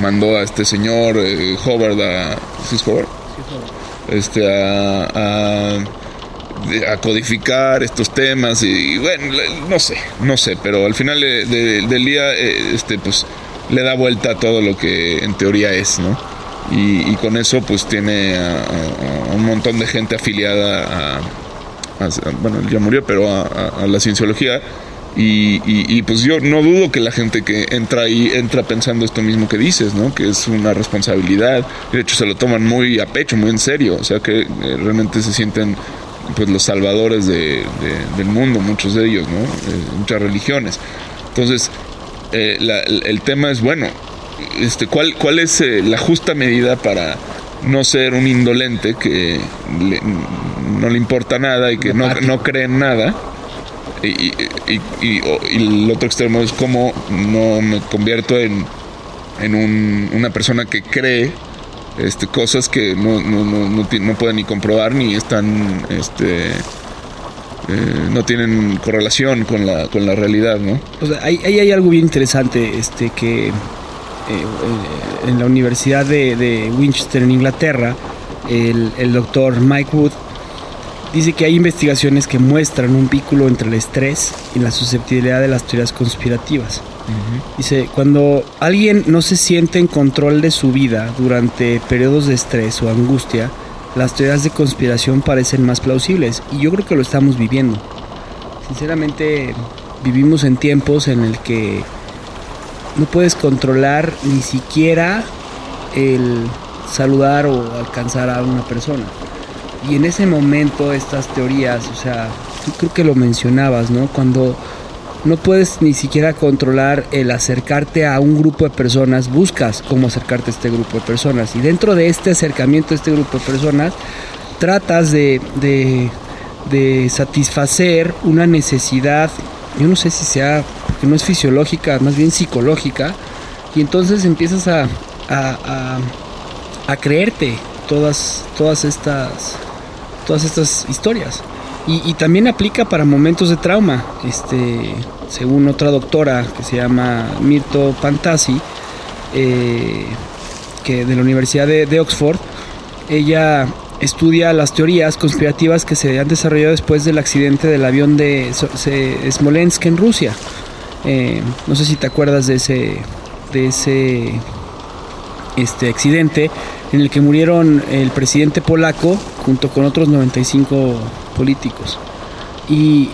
mandó a este señor eh, Howard a, Este, a, a, codificar estos temas y, bueno, no sé, no sé, pero al final del día, eh, este, pues le da vuelta a todo lo que en teoría es, ¿no? Y, con eso pues tiene a, un montón de gente afiliada a, bueno, ya murió, pero a, la cienciología y, pues yo no dudo que la gente que entra ahí entra pensando esto mismo que dices, ¿no? Que es una responsabilidad. De hecho, se lo toman muy a pecho, muy en serio. O sea, que eh, realmente se sienten pues los salvadores de, del mundo, muchos de ellos, ¿no? Eh, muchas religiones. Entonces, eh, el tema es, bueno, este, ¿cuál, cuál es la justa medida para no ser un indolente que no le importa nada y que no, no cree en nada? Y, y, el otro extremo es como no me convierto en, en un, una persona que cree este, cosas que no, no, no, no, pueden ni comprobar ni están este, eh, no tienen correlación con la, con la realidad, ¿no? O sea, ahí, hay algo bien interesante este, que eh, eh, en la Universidad de, de, Winchester, en Inglaterra, el, el doctor Mike Wood Dice que hay investigaciones que muestran un vínculo entre el estrés y la susceptibilidad de las teorías conspirativas. Dice, cuando alguien no se siente en control de su vida durante periodos de estrés o angustia, las teorías de conspiración parecen más plausibles y yo creo que lo estamos viviendo. Sinceramente, vivimos en tiempos en el que no puedes controlar ni siquiera el saludar o alcanzar a una persona. Y en ese momento estas teorías, o sea, tú creo que lo mencionabas, ¿no? Cuando no puedes ni siquiera controlar el acercarte a un grupo de personas, buscas cómo acercarte a este grupo de personas. Y dentro de este acercamiento a este grupo de personas, tratas de, de, satisfacer una necesidad, yo no sé si sea, no es fisiológica, más bien psicológica, y entonces empiezas a, a, a creerte todas, todas estas todas estas historias. Y, también aplica para momentos de trauma. Este, según otra doctora que se llama Mirto Pantasi, eh, que de la Universidad de, Oxford, ella estudia las teorías conspirativas que se han desarrollado después del accidente del avión de Smolensk en Rusia. Eh, no sé si te acuerdas de ese, de ese este accidente en el que murieron el presidente polaco junto con otros 95 políticos. Y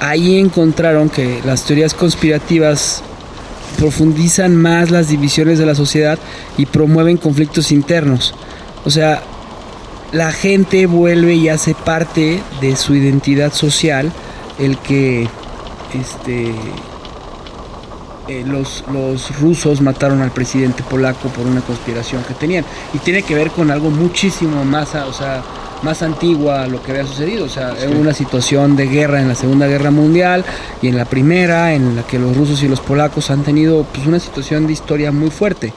ahí encontraron que las teorías conspirativas profundizan más las divisiones de la sociedad y promueven conflictos internos. O sea, la gente vuelve y hace parte de su identidad social el que este eh, los, los rusos mataron al presidente polaco por una conspiración que tenían. Y tiene que ver con algo muchísimo más, o sea, más antigua a lo que había sucedido. O sea, una situación de guerra en la Segunda Guerra Mundial y en la Primera, en la que los rusos y los polacos han tenido pues, una situación de historia muy fuerte.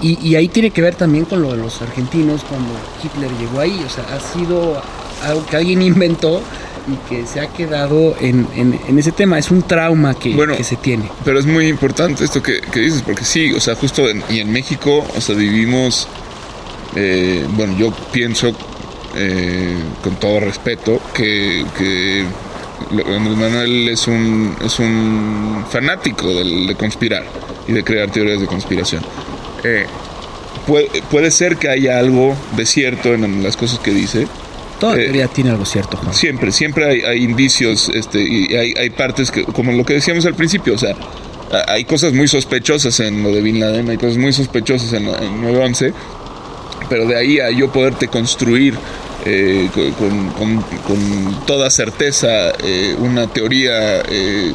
Y, y ahí tiene que ver también con lo de los argentinos cuando Hitler llegó ahí. O sea, ha sido algo que alguien inventó y que se ha quedado en, en, ese tema. Es un trauma que, que, se tiene. Pero es muy importante esto que, dices, porque sí, o sea, justo y en México, o sea, vivimos, eh, bueno, yo pienso eh, con todo respeto que, que Andrés Manuel es un, es un fanático de, de conspirar y de crear teorías de conspiración. Eh, puede, puede ser que haya algo de cierto en las cosas que dice, Toda teoría tiene algo cierto, Juan. Siempre, siempre hay, indicios este, y hay, hay, partes que, como lo que decíamos al principio, o sea, hay cosas muy sospechosas en lo de Bin Laden, hay cosas muy sospechosas en, en 9-11, pero de ahí a yo poderte construir eh, con, toda certeza eh, una teoría eh,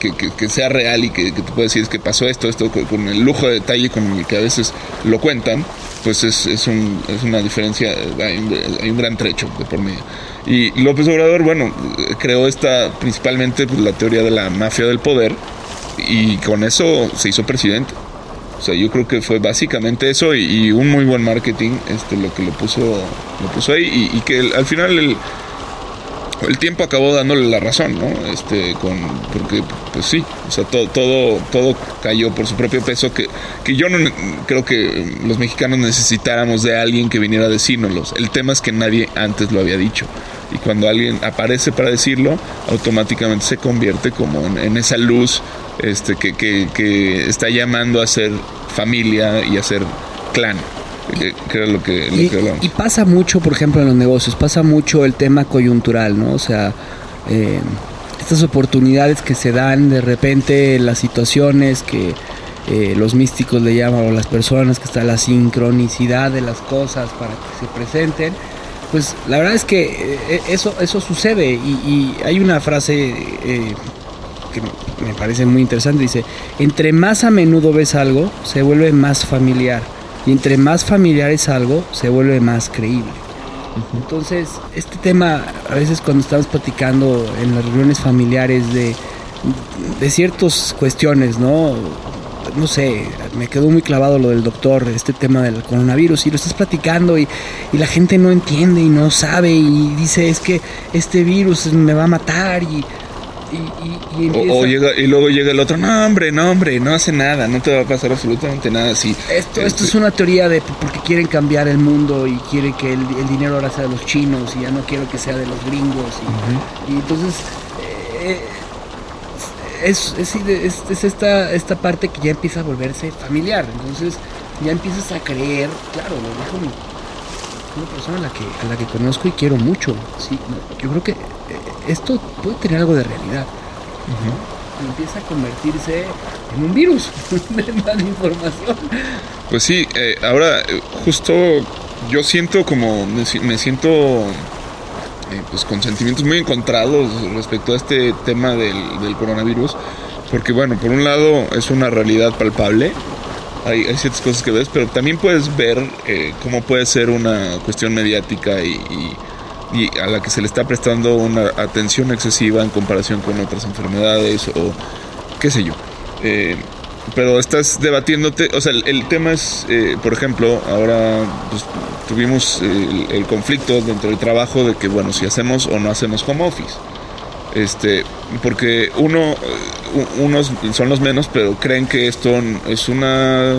que, sea real y que, que te pueda decir que pasó esto, esto, con, el lujo de detalle con el que a veces lo cuentan, pues es, es, un, es una diferencia, hay un, gran trecho de por medio. Y López Obrador, bueno, creó esta, principalmente pues, la teoría de la mafia del poder, y con eso se hizo presidente. O sea, yo creo que fue básicamente eso y, un muy buen marketing este, lo que lo puso, lo puso ahí y, que al final el, el tiempo acabó dándole la razón, ¿no? Este, con, porque, pues sí, o sea, todo, todo, todo cayó por su propio peso, que, que yo no creo que los mexicanos necesitáramos de alguien que viniera a decírnoslos. El tema es que nadie antes lo había dicho. Y cuando alguien aparece para decirlo, automáticamente se convierte como en esa luz este, que, que, está llamando a ser familia y a ser clan. Que, lo que, y, pasa mucho, por ejemplo, en los negocios, pasa mucho el tema coyuntural, ¿no? O sea, eh, estas oportunidades que se dan de repente, las situaciones que eh, los místicos le llaman, o las personas que está la sincronicidad de las cosas para que se presenten, pues la verdad es que eh, eso, eso sucede y, hay una frase que me parece muy interesante, dice, entre más a menudo ves algo, se vuelve más familiar. Y entre más familiar es algo, se vuelve más creíble. Entonces, este tema, a veces cuando estamos platicando en las reuniones familiares de, de ciertas cuestiones, ¿no? No sé, me quedó muy clavado lo del doctor, este tema del coronavirus, y lo estás platicando y, y la gente no entiende y no sabe y dice, es que este virus me va a matar y y, o, llega, y luego llega el otro, no hombre, no hombre, no hace nada, no te va a pasar absolutamente nada así. Esto, esto es una teoría de porque quieren cambiar el mundo y quieren que el, dinero ahora sea de los chinos y ya no quiero que sea de los gringos. Y, entonces eh, es, es, esta, esta parte que ya empieza a volverse familiar. Entonces ya empiezas a creer, claro, lo dejo una persona a la que, a la que conozco y quiero mucho. Sí, yo creo que esto puede tener algo de realidad. empieza a convertirse en un virus de mala información. Pues sí, eh, ahora eh, justo yo siento como, me, siento eh, pues con sentimientos muy encontrados respecto a este tema del, coronavirus, porque bueno, por un lado es una realidad palpable, hay, ciertas cosas que ves, pero también puedes ver cómo puede ser una cuestión mediática y y a la que se le está prestando una atención excesiva en comparación con otras enfermedades o qué sé yo. Eh, pero estás debatiéndote, o sea, el, tema es, eh, por ejemplo, ahora pues, tuvimos el, conflicto dentro del trabajo de que, bueno, si hacemos o no hacemos home office. Este, porque uno, unos son los menos, pero creen que esto es una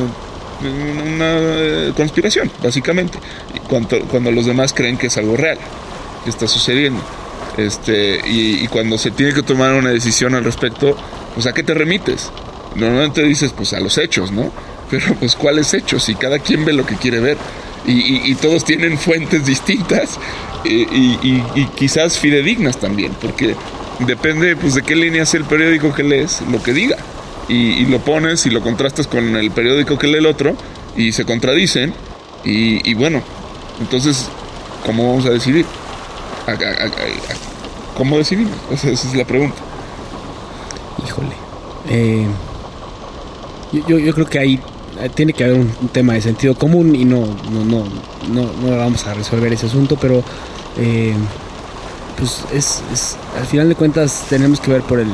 una conspiración, básicamente, cuando, cuando los demás creen que es algo real que está sucediendo. Este, y, cuando se tiene que tomar una decisión al respecto, pues a qué te remites. Normalmente dices, pues a los hechos, ¿no? Pero pues cuáles hechos y cada quien ve lo que quiere ver. Y, todos tienen fuentes distintas y, quizás fidedignas también, porque depende pues de qué línea es el periódico que lees, lo que diga. Y, lo pones y lo contrastas con el periódico que lee el otro y se contradicen. y bueno, entonces, ¿cómo vamos a decidir? ¿Cómo decidimos? Esa, es la pregunta. Híjole. Eh, yo, yo, creo que ahí eh, tiene que haber un, tema de sentido común y no, no, no, no, no vamos a resolver ese asunto, pero eh, pues es, al final de cuentas tenemos que ver por el,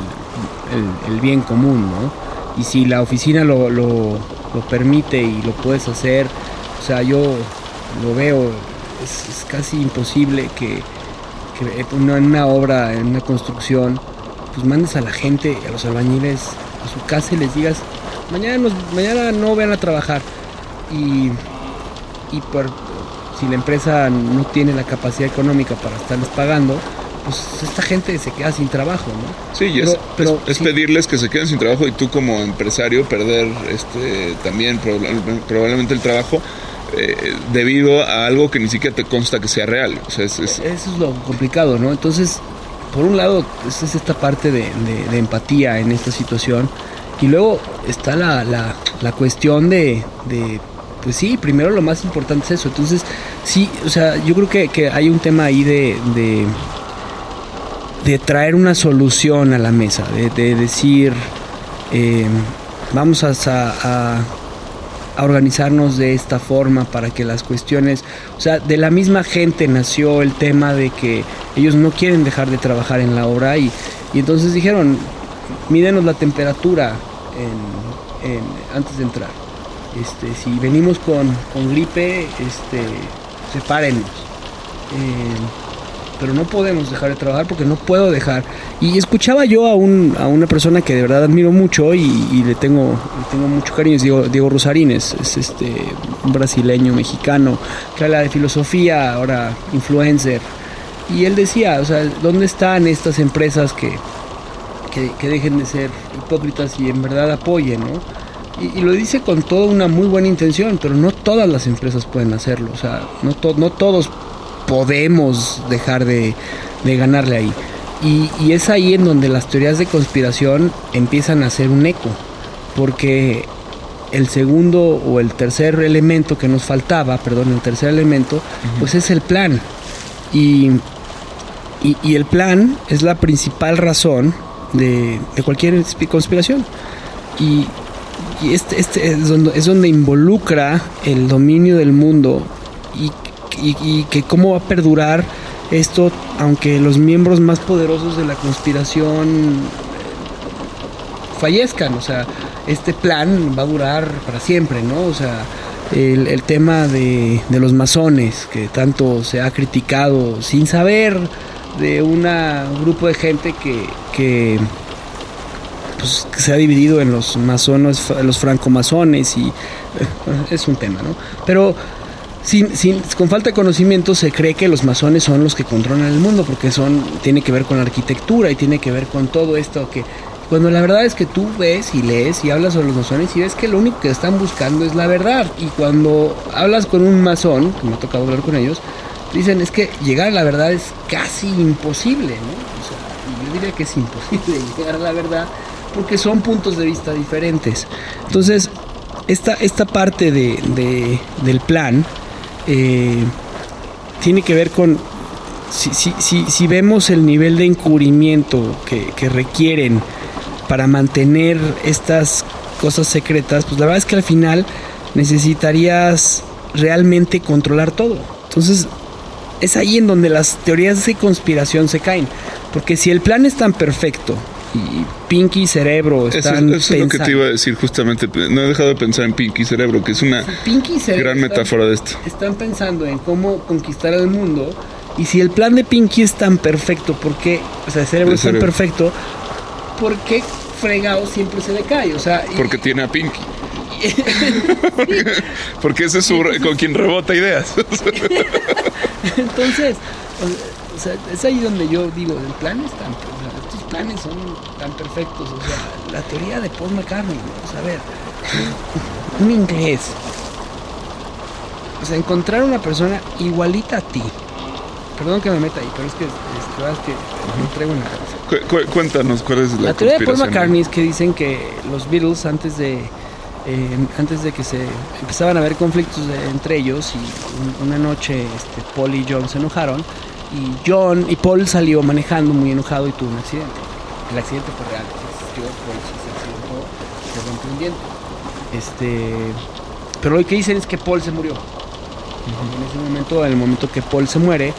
el, bien común, ¿no? Y si la oficina lo, lo, permite y lo puedes hacer, o sea, yo lo veo, es casi imposible que que en una obra, en una construcción, pues mandes a la gente, a los albañiles, a su casa y les digas, mañana, mañana no vayan a trabajar. Y, y por, si la empresa no tiene la capacidad económica para estarles pagando, pues esta gente se queda sin trabajo, ¿no? Sí, es, pero, es, pedirles que se queden sin trabajo y tú como empresario perder este también probablemente el trabajo eh, debido a algo que ni siquiera te consta que sea real. O sea, es, Eso es lo complicado, ¿no? Entonces, por un lado, es, es esta parte de, de- de empatía en esta situación. Y luego está la, la, la cuestión de, de, pues sí, primero lo más importante es eso. Entonces, sí, o sea, yo creo que, que hay un tema ahí de, de, traer una solución a la mesa, de, de decir, eh, vamos a, a, a organizarnos de esta forma para que las cuestiones, o sea, de la misma gente nació el tema de que ellos no quieren dejar de trabajar en la obra y, y entonces dijeron, mídenos la temperatura en- antes de entrar. Este, si venimos con, con gripe, este, sepárenos. Eh, pero no podemos dejar de trabajar porque no puedo dejar. Y escuchaba yo a, un, a una persona que de verdad admiro mucho y, y le, tengo, le tengo mucho cariño, es Diego, Diego Rosarín, es, es este, un brasileño mexicano que habla de filosofía, ahora influencer. Y él decía, o sea, ¿dónde están estas empresas que, que, que dejen de ser hipócritas y en verdad apoyen, ¿no? Y, y lo dice con toda una muy buena intención, pero no todas las empresas pueden hacerlo, o sea, no, to- no todos podemos dejar de, de ganarle ahí. Y, y es ahí en donde las teorías de conspiración empiezan a hacer un eco, porque el segundo o el tercer elemento que nos faltaba, perdón, el tercer elemento, pues es el plan. Y, y, y el plan es la principal razón de, de cualquier conspiración. Y, y este, este es, donde, es donde involucra el dominio del mundo y, que cómo va a perdurar esto, aunque los miembros más poderosos de la conspiración eh, fallezcan. O sea, este plan va a durar para siempre, ¿no? O sea, el, tema de, los masones, que tanto se ha criticado sin saber de un grupo de gente que, pues, que se ha dividido en los masones, los francomasones y es un tema, ¿no? Pero sin, sin, con falta de conocimiento se cree que los masones son los que controlan el mundo porque son tiene que ver con la arquitectura y tiene que ver con todo esto que cuando la verdad es que tú ves y lees y hablas sobre los masones y ves que lo único que están buscando es la verdad y cuando hablas con un masón, que me ha tocado hablar con ellos, dicen es que llegar a la verdad es casi imposible, ¿no? O sea, yo diría que es imposible llegar a la verdad porque son puntos de vista diferentes. Entonces, esta, esta parte de- del plan eh, tiene que ver con si, si, si, vemos el nivel de encubrimiento que, que requieren para mantener estas cosas secretas, pues la verdad es que al final necesitarías realmente controlar todo. Entonces, es ahí en donde las teorías de conspiración se caen. Porque si el plan es tan perfecto y Pinky Cerebro están eso es lo que te iba a decir justamente. No he dejado de pensar en Pinky Cerebro, que es una Pinky y Cerebro gran están- metáfora de esto. están pensando en cómo conquistar al mundo. Y si el plan de Pinky es tan perfecto, ¿por qué? O sea, el cerebro El es tan cerebro. perfecto, ¿por qué fregado siempre se le cae? O sea, y- Porque tiene a Pinky. Porque ese es su, con quien rebota ideas. entonces, o sea, es ahí donde yo digo, el plan es tan, o sea, estos planes son tan perfectos. O sea, la teoría de Paul McCartney, o sea, a ver, un, inglés. O sea, encontrar una persona igualita a ti. Perdón que me meta ahí, pero es que, es, es que no traigo en la cabeza. Cu- cu- cuéntanos cuál es la, La teoría de Paul? McCartney es que dicen que los Beatles antes de eh, antes de que se empezaban a haber conflictos de- entre ellos y un- una noche este, Paul y John se enojaron y John y Paul salió manejando muy enojado y tuvo un accidente. El accidente fue real, existió, Paul se accidentó, se rompió un diente. Este, pero lo que dicen es que Paul se murió. En ese momento, en el momento que Paul se muere,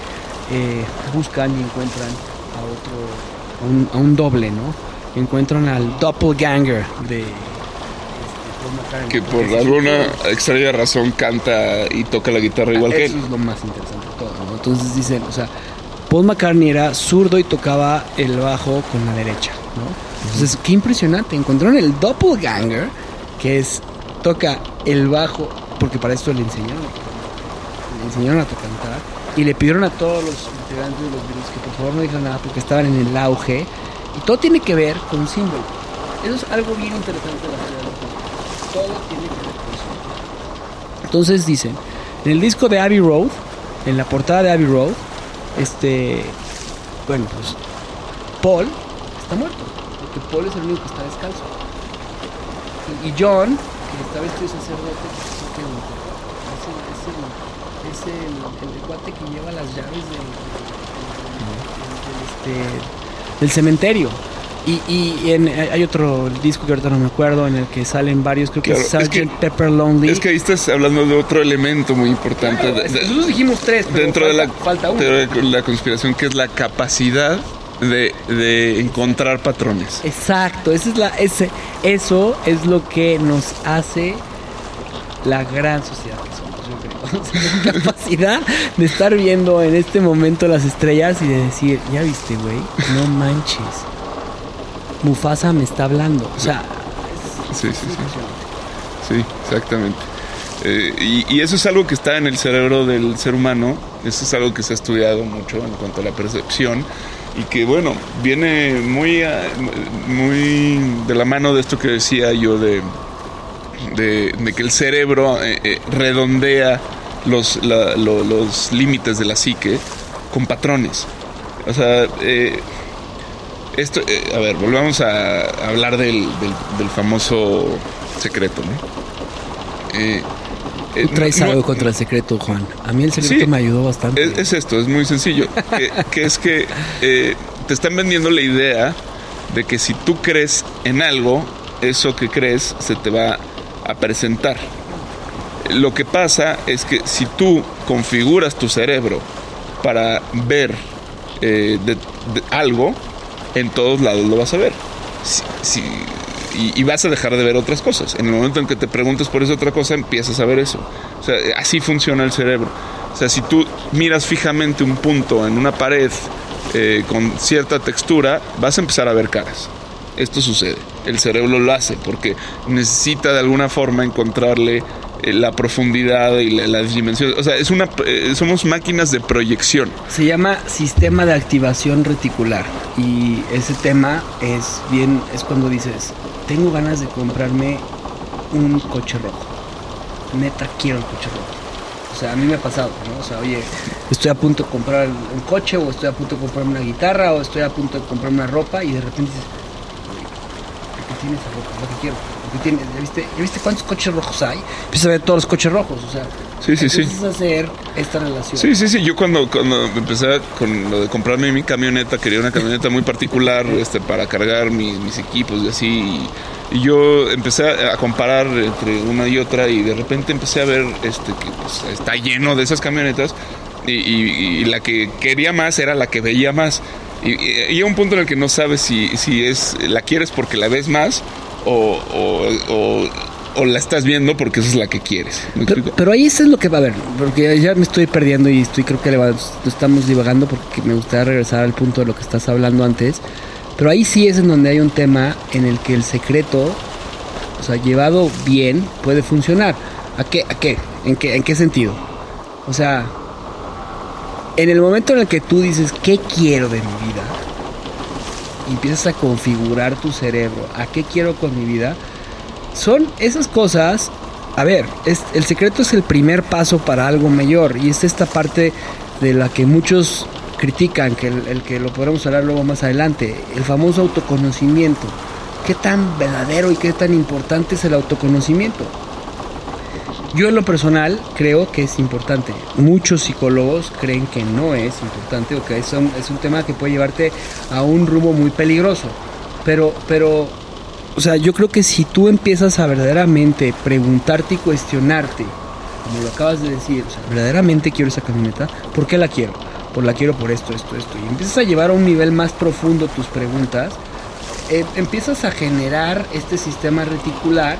eh, buscan y encuentran a otro, a un, a un doble, ¿no? Encuentran al doppelganger de. Que por alguna extraña razón canta y toca la guitarra igual que Eso él. es lo más interesante de todo, ¿no? Entonces dicen, o sea, Paul McCartney era zurdo y tocaba el bajo con la derecha, ¿no? Entonces, qué impresionante. Encontraron el doppelganger, que es, toca el bajo, porque para esto le enseñaron, le enseñaron a cantar, y le pidieron a todos los integrantes de los Beatles que por favor no dijeran nada porque estaban en el auge, y todo tiene que ver con un símbolo. Eso es algo bien interesante de la teoría de los símbolos. Todo tiene que ver con símbolos. Entonces dicen En el disco de Abbey Road, en la portada de Abbey Road, este, bueno, pues Paul está muerto, porque Paul es el único que está descalzo. Y, John, que está vestido de sacerdote, es, el, es, el, es, el, el, cuate que lleva las llaves del, del- del- este, del cementerio. Y, y en- hay otro disco que ahorita no me acuerdo en el que salen varios, creo que es es que- Sgt. Pepper Lonely. Es que ahí estás hablando de otro elemento muy importante. Claro, de- nosotros dijimos tres, pero dentro falta, de la falta uno. teoría de la conspiración, que es la capacidad de, de encontrar patrones. Exacto, esa es la, ese, eso es lo que nos hace la gran sociedad que somos, yo creo. O sea, la capacidad de estar viendo en este momento las estrellas y de decir, ya viste, güey, no manches. Mufasa me está hablando. O sea, Sí, sí, sí. Sí, exactamente. Eh, y, eso es algo que está en el cerebro del ser humano, eso es algo que se ha estudiado mucho en cuanto a la percepción y que bueno, viene muy, ah, muy de la mano de esto que decía yo de, de, que el cerebro eh, eh, redondea los, los límites de la psique con patrones. O sea, eh, esto, eh, a ver, volvamos a hablar del, del, del famoso secreto, ¿no? Eh, eh, tú traes no- algo no- contra el secreto, Juan. A mí el secreto Sí. me ayudó bastante. es, es esto, es muy sencillo. que, que es que eh, te están vendiendo la idea de que si tú crees en algo, eso que crees se te va a presentar. Lo que pasa es que si tú configuras tu cerebro para ver eh, de- de algo, en todos lados lo vas a ver. Y, vas a dejar de ver otras cosas. En el momento en que te preguntes por esa otra cosa, empiezas a ver eso. O sea, así funciona el cerebro. O sea, si tú miras fijamente un punto en una pared eh, con cierta textura, vas a empezar a ver caras. Esto sucede. El cerebro lo hace porque necesita de alguna forma encontrarle eh, la profundidad y la, las dimensiones. O sea, es una, eh, somos máquinas de proyección. Se llama sistema de activación reticular y ese tema es bien, es cuando dices, tengo ganas de comprarme un coche rojo. Neta quiero el coche rojo. O sea, a mí me ha pasado, ¿no? O sea, oye, estoy a punto de comprar un coche o estoy a punto de comprarme una guitarra o estoy a punto de comprarme una ropa y de repente dices, "Oye, ¿por qué tiene esa ropa? Es lo quiero. ¿Por qué tiene, ¿ya, viste, ¿Ya viste cuántos coches rojos hay? Empiezas a ver todos los coches rojos, o sea, Sí, sí, sí. a hacer esta relación. Sí, sí, sí. Yo cuando, cuando empecé con lo de comprarme mi camioneta, quería una camioneta muy particular este, para cargar mi- mis equipos y así. Y, y yo empecé a, a comparar entre una y otra y de repente empecé a ver este, que pues, está lleno de esas camionetas y, y- y la que quería más era la que veía más. Y, y, llega un punto en el que no sabes si, si es la quieres porque la ves más o, o- o- o la estás viendo porque esa es la que quieres. ¿Me Pero, ahí eso es lo que va a ver, porque ya me estoy perdiendo y estoy creo que le va- estamos divagando porque me gustaría regresar al punto de lo que estás hablando antes. Pero ahí sí es en donde hay un tema en el que el secreto, o sea, llevado bien, puede funcionar. ¿A qué? ¿A qué? ¿En qué, en qué sentido? O sea, en el momento en el que tú dices, ¿qué quiero de mi vida? Empiezas a configurar tu cerebro, ¿a qué quiero con mi vida? Son esas cosas a ver, el secreto es el primer paso para algo mayor y es esta parte de la que muchos critican, que el, el que lo podremos hablar luego más adelante, el famoso autoconocimiento. ¿Qué tan verdadero y qué tan importante es el autoconocimiento? Yo en lo personal creo que es importante. Muchos psicólogos creen que no es importante o que es un, es un tema que puede llevarte a un rumbo muy peligroso. Pero, pero o sea, yo creo que si tú empiezas a verdaderamente preguntarte y cuestionarte, como lo acabas de decir, o sea, verdaderamente quiero esa camioneta, ¿por qué la quiero? Pues la quiero por esto, esto, esto. Y empiezas a llevar a un nivel más profundo tus preguntas, eh, empiezas a generar este sistema reticular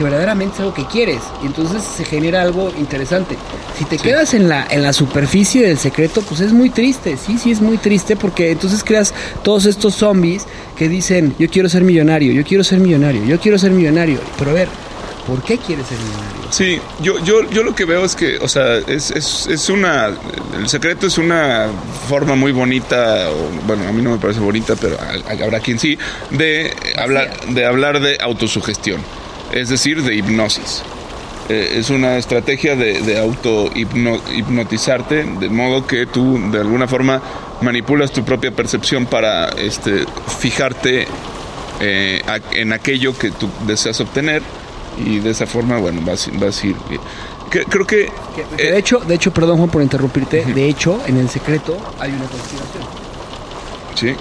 que verdaderamente es algo que quieres. Y entonces se genera algo interesante. Si te quedas en la, en la superficie del secreto, pues es muy triste. Sí, sí, es muy triste porque entonces creas todos estos zombies que dicen, yo quiero ser millonario, yo quiero ser millonario, yo quiero ser millonario. Pero a ver, ¿por qué quieres ser millonario? Sí, yo, yo, yo lo que veo es que, o sea, es, es, es una. El secreto es una forma muy bonita, o, bueno, a mí no me parece bonita, pero a- habrá quien sí, de hablar, de hablar de autosugestión, es decir, de hipnosis. Eh, es una estrategia de, de auto hipnotizarte, de modo que tú de alguna forma manipulas tu propia percepción para este, fijarte eh, en aquello que tú deseas obtener y de esa forma, bueno, vas, vas a ir. creo que. de eh, hecho, de hecho, perdón Juan por interrumpirte, de hecho, en el secreto hay una conspiración. Sí.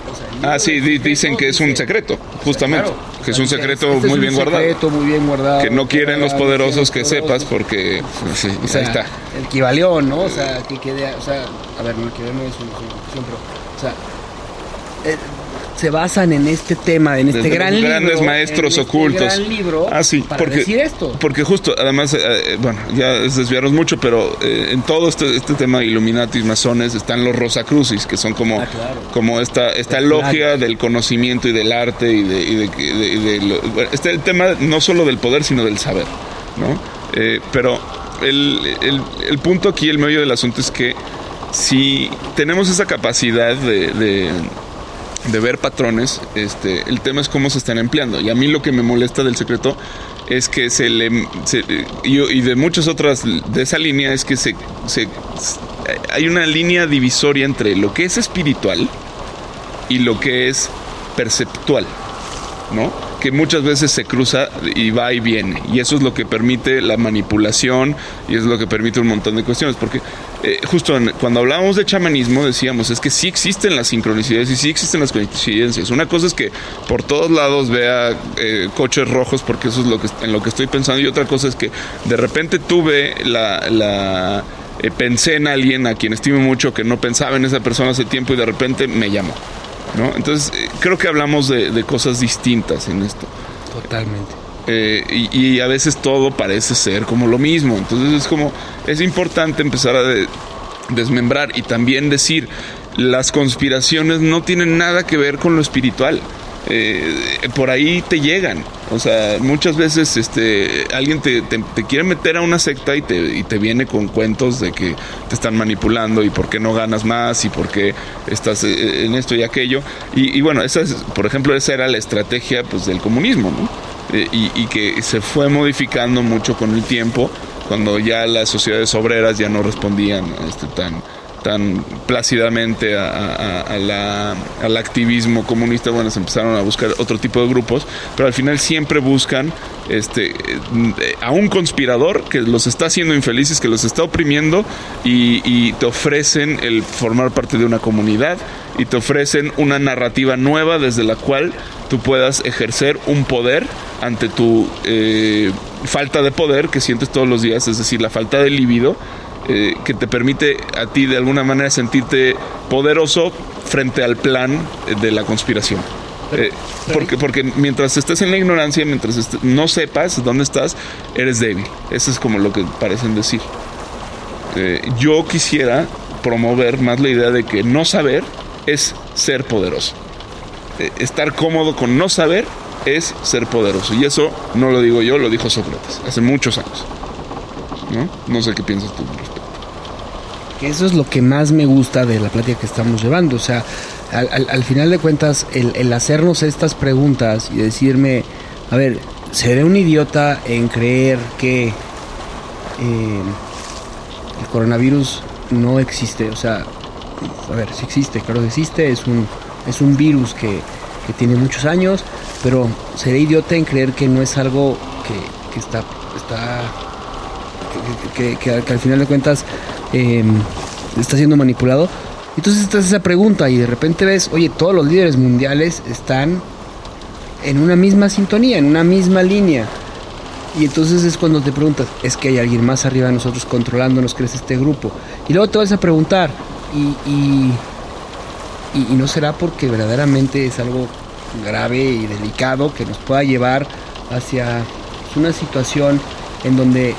ah, sí, dicen que es un secreto, justamente. que es un secreto este muy bien guardado. Secreto muy bien guardado. Que no quieren los poderosos que sepas porque pues, sí, o sea, ahí está. El equivalió, ¿no? O sea, que quede, o sea, a ver, no el no es una solución, pero, o sea, eh, se basan en este tema, en este gran libro. Grandes maestros en este ocultos. Este gran libro ah, sí, para porque, decir esto. Porque justo, además, eh, eh, bueno, ya es desviarnos mucho, pero eh, en todo este, este tema Illuminati, masones, están los Rosacrucis, que son como, ah, claro. como esta, esta logia del conocimiento y del arte y de, y de, de, de bueno, este el tema no solo del poder, sino del saber, ¿no? Eh, pero el, el, el punto aquí, el medio del asunto es que si tenemos esa capacidad de, de ver patrones, este, el tema es cómo se están empleando. Y a mí lo que me molesta del secreto es que se le... Se, y, de muchas otras de esa línea es que se, se, hay una línea divisoria entre lo que es espiritual y lo que es perceptual, ¿no? Que muchas veces se cruza y va y viene. Y eso es lo que permite la manipulación y es lo que permite un montón de cuestiones. Porque eh, justo en, cuando hablábamos de chamanismo decíamos, es que sí existen las sincronicidades y sí existen las coincidencias. Una cosa es que por todos lados vea eh, coches rojos porque eso es lo que, en lo que estoy pensando y otra cosa es que de repente tuve la... la eh, pensé en alguien a quien estimo mucho que no pensaba en esa persona hace tiempo y de repente me llamó. ¿No? Entonces, eh, creo que hablamos de, de, cosas distintas en esto. Totalmente. Eh, y, y, a veces todo parece ser como lo mismo. Entonces, es como, es importante empezar a de, desmembrar y también decir, las conspiraciones no tienen nada que ver con lo espiritual. Eh, por ahí te llegan. O sea, muchas veces este, alguien te, quiere meter a una secta y te, y te viene con cuentos de que te están manipulando y por qué no ganas más y por qué estás eh, en esto y aquello. Y, y bueno, esa es, por ejemplo, esa era la estrategia pues, del comunismo, ¿no? Eh, y, y que se fue modificando mucho con el tiempo cuando ya las sociedades obreras ya no respondían este, tan tan plácidamente al activismo comunista, bueno, se empezaron a buscar otro tipo de grupos, pero al final siempre buscan este, a un conspirador que los está haciendo infelices, que los está oprimiendo y, y te ofrecen el formar parte de una comunidad y te ofrecen una narrativa nueva desde la cual tú puedas ejercer un poder ante tu eh, falta de poder que sientes todos los días, es decir, la falta de libido eh, que te permite a ti de alguna manera sentirte poderoso frente al plan de la conspiración. Eh, porque, porque mientras estés en la ignorancia, mientras estés, no sepas dónde estás, eres débil. Eso es como lo que parecen decir. Eh, yo quisiera promover más la idea de que no saber es ser poderoso. Eh, estar cómodo con no saber es ser poderoso. Y eso no lo digo yo, lo dijo Sócrates hace muchos años. ¿No? No sé qué piensas tú que eso es lo que más me gusta de la plática que estamos llevando. O sea, al, al, al final de cuentas, el, hacernos estas preguntas y decirme, a ver, ¿seré un idiota en creer que eh, el coronavirus no existe? O sea, a ver, sí existe, claro que existe, es un, es un virus que, que tiene muchos años, pero seré idiota en creer que no es algo que, que está... está que, que, al final de cuentas eh, está siendo manipulado. Entonces estás esa pregunta y de repente ves, oye, todos los líderes mundiales están en una misma sintonía, en una misma línea. Y entonces es cuando te preguntas, ¿es que hay alguien más arriba de nosotros controlándonos que es este grupo? Y luego te vas a preguntar, ¿y, y, no será porque verdaderamente es algo grave y delicado que nos pueda llevar hacia una situación en donde,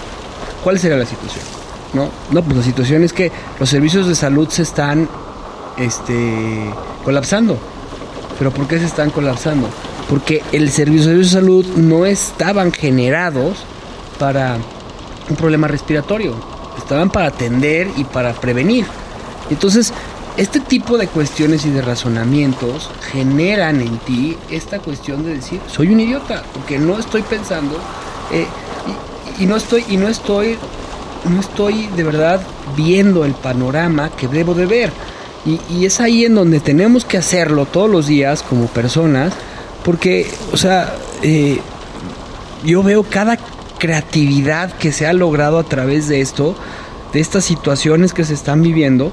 ¿cuál sería la situación? No, no, pues la situación es que los servicios de salud se están este, colapsando. ¿Pero por qué se están colapsando? Porque el servicio de salud no estaban generados para un problema respiratorio, estaban para atender y para prevenir. Entonces, este tipo de cuestiones y de razonamientos generan en ti esta cuestión de decir, soy un idiota, porque no estoy pensando, eh, y no estoy, y no estoy, no estoy de verdad viendo el panorama que debo de ver. Y, es ahí en donde tenemos que hacerlo todos los días como personas, porque, o sea, eh, yo veo cada creatividad que se ha logrado a través de esto, de estas situaciones que se están viviendo,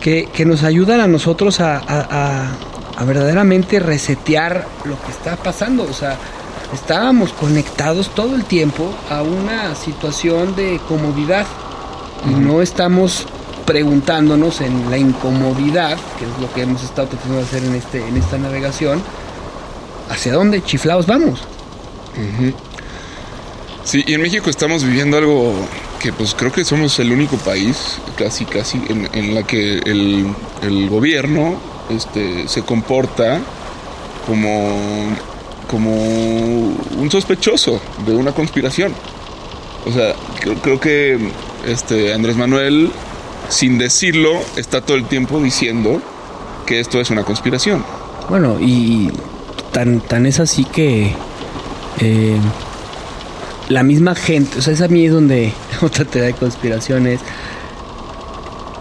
que, que nos ayudan a nosotros a, a, verdaderamente resetear lo que está pasando. O sea, estábamos conectados todo el tiempo a una situación de comodidad y no estamos preguntándonos en la incomodidad, que es lo que hemos estado tratando de hacer en, este, en esta navegación, hacia dónde chiflados vamos. Uh -huh. Sí, y en México estamos viviendo algo que pues creo que somos el único país, casi casi, en, en la que el, el, gobierno este, se comporta como, como un sospechoso de una conspiración. O sea, creo, que este, Andrés Manuel, sin decirlo, está todo el tiempo diciendo que esto es una conspiración. Bueno, y tan, tan es así que eh, la misma gente, o sea, es a mí donde otra teoría de conspiraciones,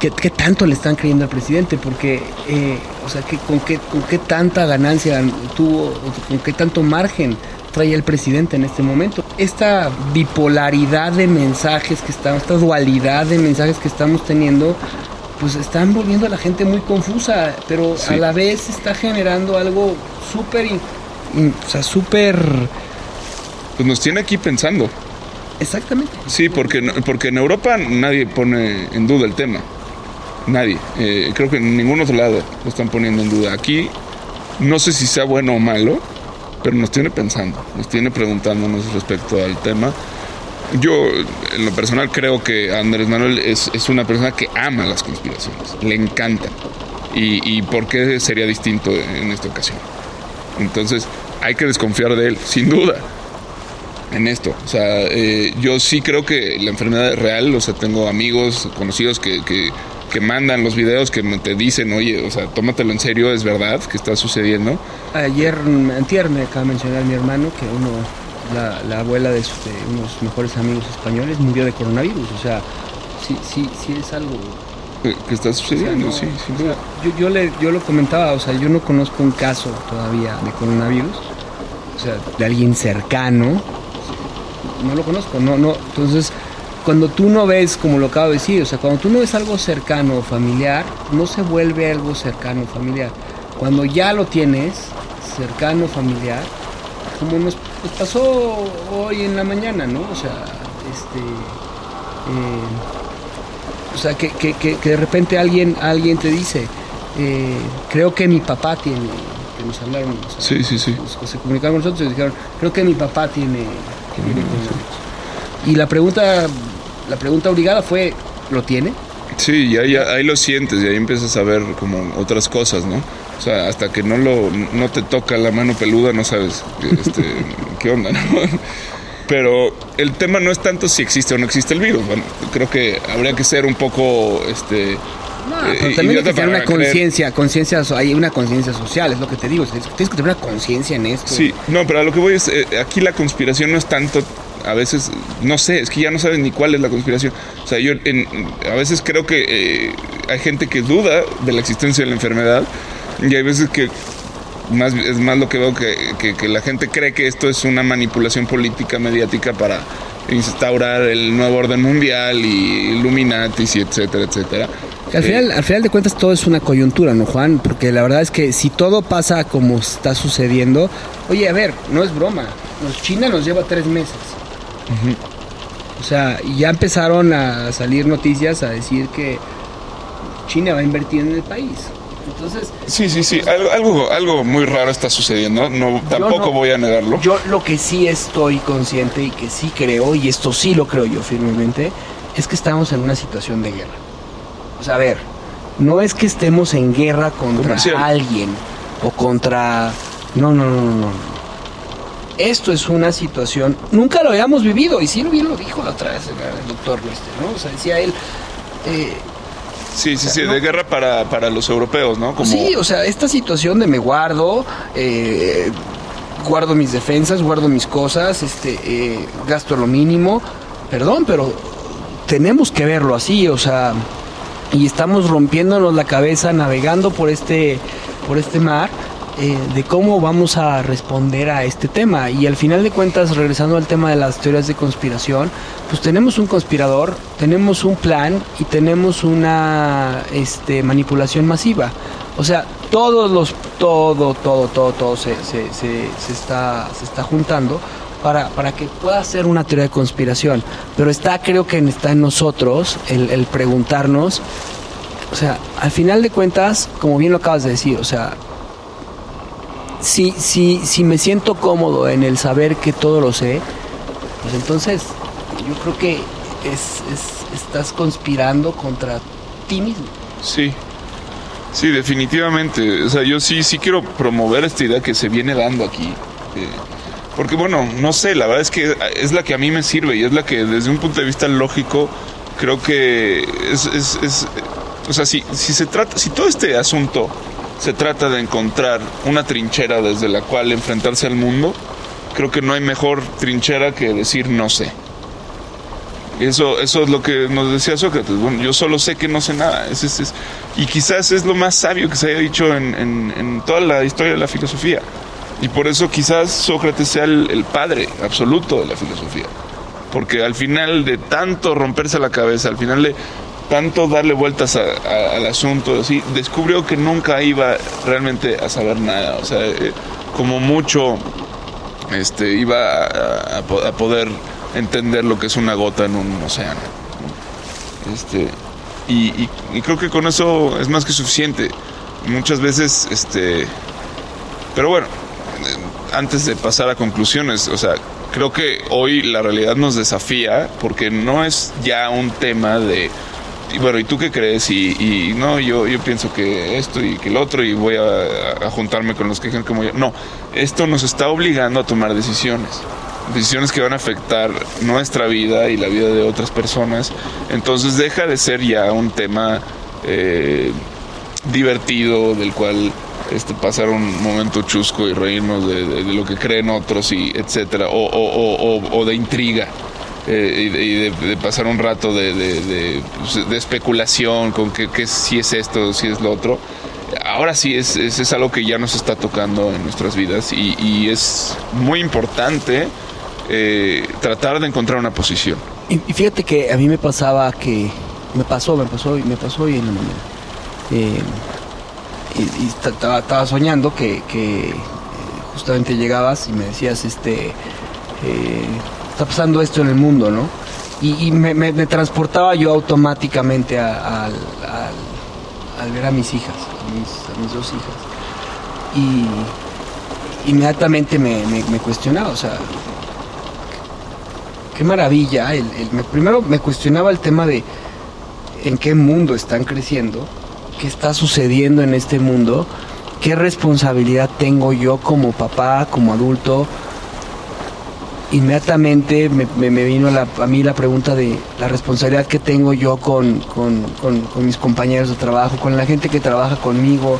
¿qué, ¿qué, tanto le están creyendo al presidente? Porque, eh, o sea, ¿qué, con, qué, ¿con qué tanta ganancia tuvo, con qué tanto margen trae el presidente en este momento? Esta bipolaridad de mensajes que estamos, esta dualidad de mensajes que estamos teniendo, pues están volviendo a la gente muy confusa, pero sí. a la vez está generando algo súper, o sea, súper pues nos tiene aquí pensando. Exactamente. Sí, porque, porque en Europa nadie pone en duda el tema. Nadie. Eh, creo que en ningún otro lado lo están poniendo en duda. Aquí no sé si sea bueno o malo, pero nos tiene pensando, nos tiene preguntándonos respecto al tema. Yo, en lo personal, creo que Andrés Manuel es, es una persona que ama las conspiraciones, le encantan. Y, ¿Y por qué sería distinto en esta ocasión? Entonces, hay que desconfiar de él, sin duda en esto. O sea, eh, yo sí creo que la enfermedad es real. O sea, tengo amigos, conocidos que, que, que, mandan los videos que te dicen, oye, o sea, tómatelo en serio, es verdad que está sucediendo. Ayer, antier me acaba de mencionar mi hermano que uno, la, la abuela de, sus, de, unos mejores amigos españoles murió de coronavirus. O sea, sí, sí, sí es algo... Que está sucediendo, o sea, no, sí, sin o sea, yo, yo, le, yo lo comentaba, o sea, yo no conozco un caso todavía de coronavirus, o sea, de alguien cercano, no lo conozco, no, no. Entonces, cuando tú no ves, como lo acabo de decir, o sea, cuando tú no ves algo cercano o familiar, no se vuelve algo cercano o familiar. Cuando ya lo tienes, cercano o familiar, como nos, pasó hoy en la mañana, ¿no? O sea, este. Eh, o sea, que, que, que, que, de repente alguien, alguien te dice, eh, creo que mi papá tiene, que nos hablaron, o sea, sí, sí, sí. Nos, se comunicaron con nosotros y dijeron, creo que mi papá tiene que viene con Y la pregunta, la pregunta obligada fue, ¿lo tiene? Sí, y ahí, ahí, lo sientes y ahí empiezas a ver como otras cosas, ¿no? O sea, hasta que no lo no te toca la mano peluda no sabes este, qué onda, ¿no? Pero el tema no es tanto si existe o no existe el virus. Bueno, creo que habría que ser un poco este no, pero también hay que tener una conciencia, conciencia, hay una conciencia social, es lo que te digo, tienes que tener una conciencia en esto. Sí, no, pero a lo que voy es, eh, aquí la conspiración no es tanto, a veces, no sé, es que ya no sabes ni cuál es la conspiración. O sea, yo en, a veces creo que eh, hay gente que duda de la existencia de la enfermedad y hay veces que más, es más lo que veo que, que, que la gente cree que esto es una manipulación política, mediática para instaurar el nuevo orden mundial y Illuminatis y etcétera, etcétera. Al final, al final de cuentas todo es una coyuntura, ¿no, Juan? Porque la verdad es que si todo pasa como está sucediendo, oye, a ver, no es broma. China nos lleva tres meses. Uh -huh. O sea, ya empezaron a salir noticias a decir que China va a invertir en el país. Entonces, sí, sí, sí, algo, algo, algo muy raro está sucediendo, no, tampoco no, voy a negarlo. Yo lo que sí estoy consciente y que sí creo, y esto sí lo creo yo firmemente, es que estamos en una situación de guerra. O sea, a ver, no es que estemos en guerra contra Comercial. alguien o contra... No, no, no, no, no. Esto es una situación, nunca lo habíamos vivido, y sí bien lo dijo la otra vez el doctor Lester, ¿no? O sea, decía él... Eh, Sí, sí, sí, ¿no? de guerra para, para los europeos, ¿no? Como... Sí, o sea, esta situación de me guardo, eh, guardo mis defensas, guardo mis cosas, este, eh, gasto lo mínimo, perdón, pero tenemos que verlo así, o sea, y estamos rompiéndonos la cabeza navegando por este, por este mar. Eh, de cómo vamos a responder a este tema. Y al final de cuentas, regresando al tema de las teorías de conspiración, pues tenemos un conspirador, tenemos un plan y tenemos una este, manipulación masiva. O sea, todos los, todo, todo, todo, todo se, se, se, se está, se está juntando para, para que pueda ser una teoría de conspiración. Pero está, creo que está en nosotros el, el preguntarnos, o sea, al final de cuentas, como bien lo acabas de decir, o sea, si, si, si me siento cómodo en el saber que todo lo sé, pues entonces yo creo que es, es, estás conspirando contra ti mismo. Sí, sí, definitivamente. O sea, yo sí, sí quiero promover esta idea que se viene dando aquí. Eh, porque bueno, no sé, la verdad es que es la que a mí me sirve y es la que desde un punto de vista lógico creo que es, o sea, si se trata, si todo este asunto se trata de encontrar una trinchera desde la cual enfrentarse al mundo, creo que no hay mejor trinchera que decir no sé. Eso, eso es lo que nos decía Sócrates. Yo solo sé que no sé nada. Y quizás es lo más sabio que se haya dicho en, toda la historia de la filosofía. Y por eso quizás Sócrates sea el padre absoluto de la filosofía. Porque al final de tanto romperse la cabeza, al final de tanto darle vueltas al asunto, así, descubrió que nunca iba realmente a saber nada. O sea, eh, como mucho este, iba a, poder entender lo que es una gota en un océano. Este, y, y, y, creo que con eso es más que suficiente. Muchas veces, este, pero bueno, antes de pasar a conclusiones, o sea, creo que hoy la realidad nos desafía porque no es ya un tema de bueno, ¿y tú qué crees? Y, no, yo, yo pienso que esto y que el otro y voy a, juntarme con los que creen como yo. No, esto nos está obligando a tomar decisiones. Decisiones que van a afectar nuestra vida y la vida de otras personas. Entonces deja de ser ya un tema eh, divertido del cual este, pasar un momento chusco y reírnos de, lo que creen otros y etcétera. O de intriga eh, y, de, pasar un rato de, de, pues, especulación con que, si es esto, si es lo otro. Ahora sí es, es, es algo que ya nos está tocando en nuestras vidas y, y es muy importante eh, tratar de encontrar una posición. Y, fíjate que a mí me pasaba que me pasó, me pasó, me pasó hoy en la mañana. Eh, y, estaba, soñando que, que, justamente llegabas y me decías, este, está pasando esto en el mundo, ¿no? Y, me, transportaba yo automáticamente a, al, ver a mis hijas, a mis, dos hijas. Y inmediatamente me, me, cuestionaba, o sea, qué maravilla. El, el, me, primero me cuestionaba el tema de en qué mundo están creciendo, qué está sucediendo en este mundo, qué responsabilidad tengo yo como papá, como adulto, inmediatamente me, vino a, mí la pregunta de la responsabilidad que tengo yo con, mis compañeros de trabajo, con la gente que trabaja conmigo,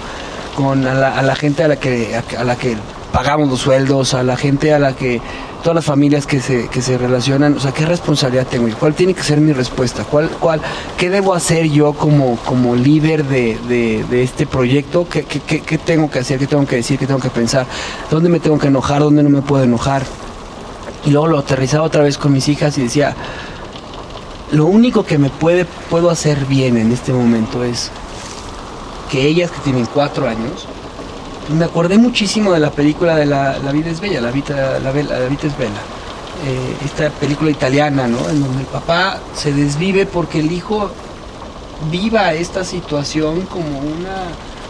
con la, gente a la que pagamos los sueldos, a la gente a la que todas las familias que se, relacionan, o sea, ¿qué responsabilidad tengo yo? ¿Cuál tiene que ser mi respuesta? ¿Cuál, cuál, ¿Qué debo hacer yo como, líder de, este proyecto? ¿Qué, qué, ¿Qué tengo que hacer? ¿Qué tengo que decir? ¿Qué tengo que pensar? ¿Dónde me tengo que enojar? ¿Dónde no me puedo enojar? Y luego lo aterrizaba otra vez con mis hijas y decía, lo único que me puede, puedo hacer bien en este momento es que ellas que tienen cuatro años, pues me acordé muchísimo de la película de La, la vida es bella, La vida, la, vida es bella. Eh, esta película italiana, ¿no? En donde el papá se desvive porque el hijo viva esta situación como una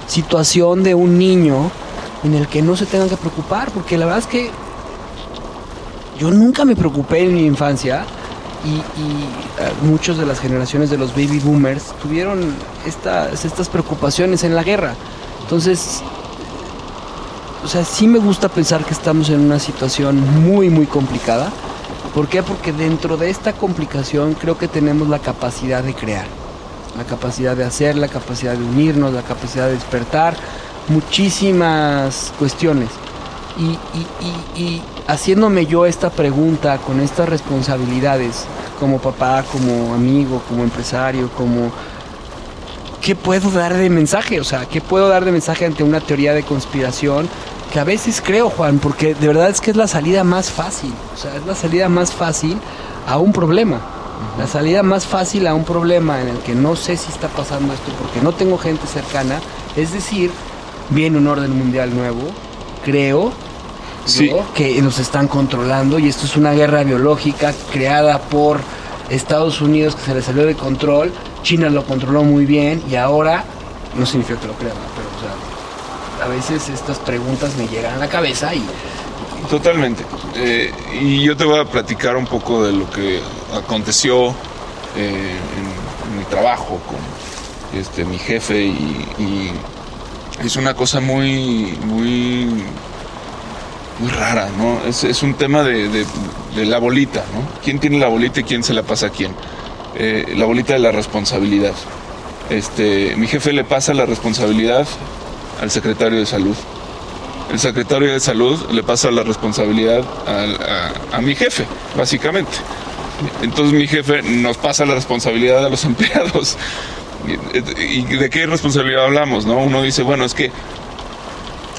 situación de un niño en el que no se tengan que preocupar, porque la verdad es que yo nunca me preocupé en mi infancia y, y uh, muchos de las generaciones de los baby boomers tuvieron estas, estas preocupaciones en la guerra. Entonces, o sea, sí me gusta pensar que estamos en una situación muy, muy complicada. ¿Por qué? Porque dentro de esta complicación creo que tenemos la capacidad de crear, la capacidad de hacer, la capacidad de unirnos, la capacidad de despertar muchísimas cuestiones. Y, haciéndome yo esta pregunta con estas responsabilidades, como papá, como amigo, como empresario, como... ¿Qué puedo dar de mensaje? O sea, ¿qué puedo dar de mensaje ante una teoría de conspiración? Que a veces creo, Juan, porque de verdad es que es la salida más fácil. O sea, es la salida más fácil a un problema. La salida más fácil a un problema en el que no sé si está pasando esto porque no tengo gente cercana, es decir, viene un orden mundial nuevo, creo que nos están controlando y esto es una guerra biológica creada por Estados Unidos que se le salió de control, China lo controló muy bien y ahora, no significa que lo crean, pero o sea, a veces estas preguntas me llegan a la cabeza y... Totalmente. Eh, y yo te voy a platicar un poco de lo que aconteció eh, en, mi trabajo con este, mi jefe y, es una cosa muy, muy, muy rara, ¿no? Es, un tema de, la bolita, ¿no? ¿Quién tiene la bolita y quién se la pasa a quién? Eh, la bolita de la responsabilidad. Este, mi jefe le pasa la responsabilidad al secretario de salud. El secretario de salud le pasa la responsabilidad a mi jefe, básicamente. Entonces mi jefe nos pasa la responsabilidad a los empleados. ¿Y de qué responsabilidad hablamos? ¿no? Uno dice, bueno, es que,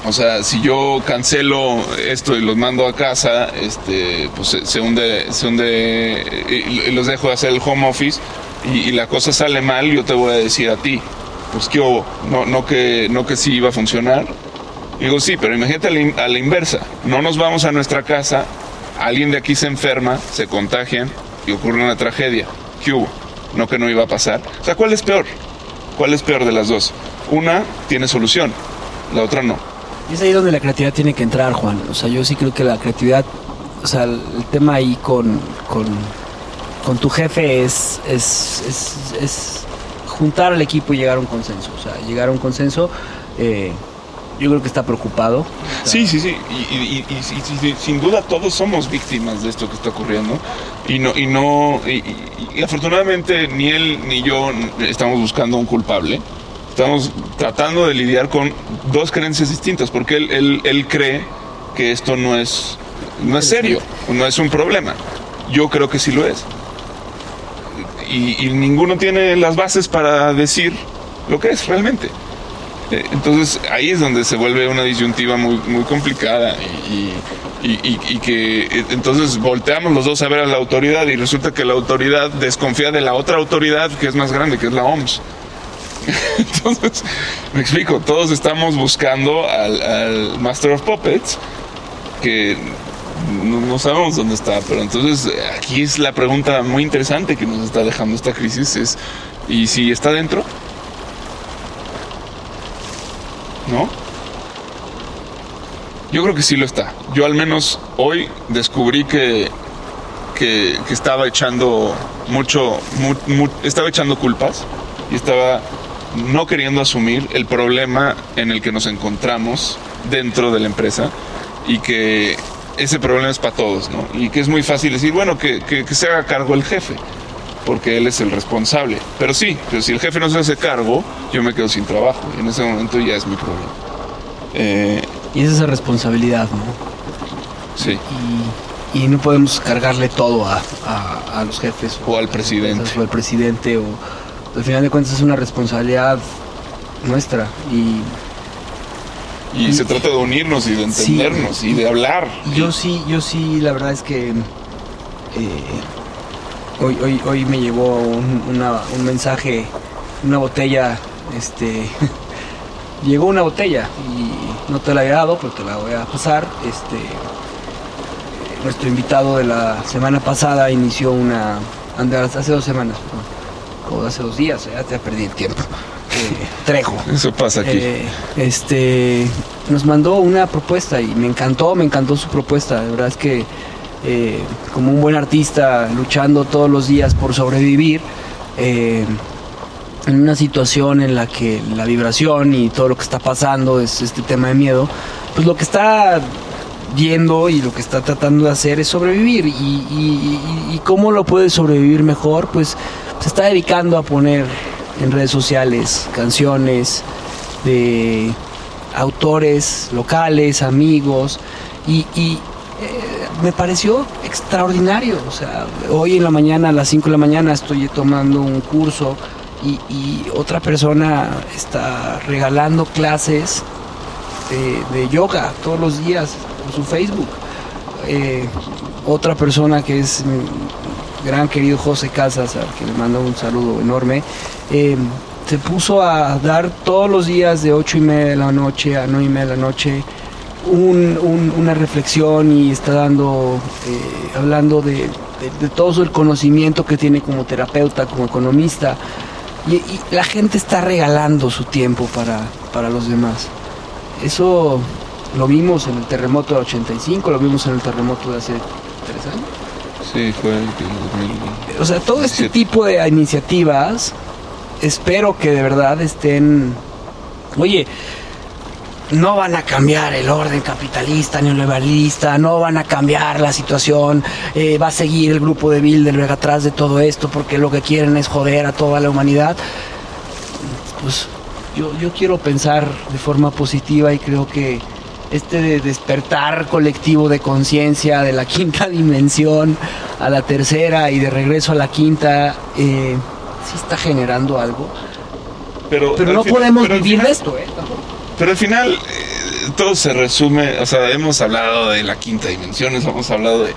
o sea, si yo cancelo esto y los mando a casa, este, pues se, hunde, se hunde y, los dejo de hacer el home office y, la cosa sale mal, yo te voy a decir a ti, pues qué hubo, no, no, que, no que sí iba a funcionar. digo, sí, pero imagínate a la inversa, no nos vamos a nuestra casa, alguien de aquí se enferma, se contagian y ocurre una tragedia. ¿Qué hubo? No que no iba a pasar. O sea, ¿cuál es peor? ¿Cuál es peor de las dos? Una tiene solución, la otra no. Y es ahí donde la creatividad tiene que entrar, Juan. O sea, yo sí creo que la creatividad, o sea, el, tema ahí con, con, tu jefe es, es, es, juntar al equipo y llegar a un consenso. O sea, llegar a un consenso. Eh, yo creo que está preocupado. Sí, sí, sí. Y, sin duda todos somos víctimas de esto que está ocurriendo. Y no, y no, y, afortunadamente ni él ni yo estamos buscando un culpable. Estamos tratando de lidiar con dos creencias distintas, porque él, él, cree que esto no es, no es serio, no es un problema. Yo creo que sí lo es. y ninguno tiene las bases para decir lo que es realmente. Eh, entonces ahí es donde se vuelve una disyuntiva muy, muy complicada y, que eh, entonces volteamos los dos a ver a la autoridad y resulta que la autoridad desconfía de la otra autoridad que es más grande, que es la OMS. Entonces, me explico, todos estamos buscando al, Master of Puppets, que no, sabemos dónde está, pero entonces aquí es la pregunta muy interesante que nos está dejando esta crisis, es, ¿y si está dentro? ¿no? Yo creo que sí lo está. Yo al menos hoy descubrí que, que, estaba echando mucho, estaba echando culpas y estaba no queriendo asumir el problema en el que nos encontramos dentro de la empresa y que ese problema es para todos, ¿no? Y que es muy fácil decir, bueno, que, que se haga cargo el jefe porque él es el responsable. Pero sí, pero si el jefe no se hace cargo, yo me quedo sin trabajo. Y en ese momento ya es mi problema. Eh, y esa es la responsabilidad, ¿no? Sí. Y, no podemos cargarle todo a, los jefes. O, al presidente. O al presidente. O, al final de cuentas es una responsabilidad nuestra. Y y, se trata de unirnos y de entendernos y de hablar. Yo sí, yo sí, la verdad es que eh, Hoy, hoy, hoy me llegó un, mensaje, una botella, este, llegó una botella y no te la he dado, pero te la voy a pasar. Este, nuestro invitado de la semana pasada inició una, hace dos semanas, hace dos días, ya te perdí el tiempo. Eh, Trejo. Eso pasa aquí. Eh, este, nos mandó una propuesta y me encantó, me encantó su propuesta. De verdad es que eh, como un buen artista luchando todos los días por sobrevivir, en una situación en la que la vibración y todo lo que está pasando es este tema de miedo, pues lo que está viendo y lo que está tratando de hacer es sobrevivir. Y, cómo lo puede sobrevivir mejor, pues se está dedicando a poner en redes sociales canciones de autores locales, amigos, y, me pareció extraordinario. O sea, hoy en la mañana, a las 5 de la mañana, estoy tomando un curso y, otra persona está regalando clases de, yoga todos los días por su Facebook. Eh, otra persona que es gran querido José Casas, al que le mando un saludo enorme, eh, se puso a dar todos los días de 8 y media de la noche a 9 y media de la noche un, un, una reflexión y está dando, eh, hablando de, todo el conocimiento que tiene como terapeuta, como economista. Y, y, la gente está regalando su tiempo para, para los demás. Eso lo vimos en el terremoto del 85, lo vimos en el terremoto de hace tres años. Sí, fue el 2000. O sea, todo este tipo de iniciativas, espero que de verdad estén. Oye, no van a cambiar el orden capitalista neoliberalista, no van a cambiar la situación, eh, va a seguir el grupo de Bilderberg atrás de todo esto porque lo que quieren es joder a toda la humanidad. Pues yo, yo quiero pensar de forma positiva y creo que este de despertar colectivo de conciencia de la quinta dimensión a la tercera y de regreso a la quinta, eh, sí está generando algo. Pero, pero no final, podemos pero vivir final, de esto, ¿eh? Pero al final eh, todo se resume, o sea, hemos hablado de la quinta dimensión, hemos hablado de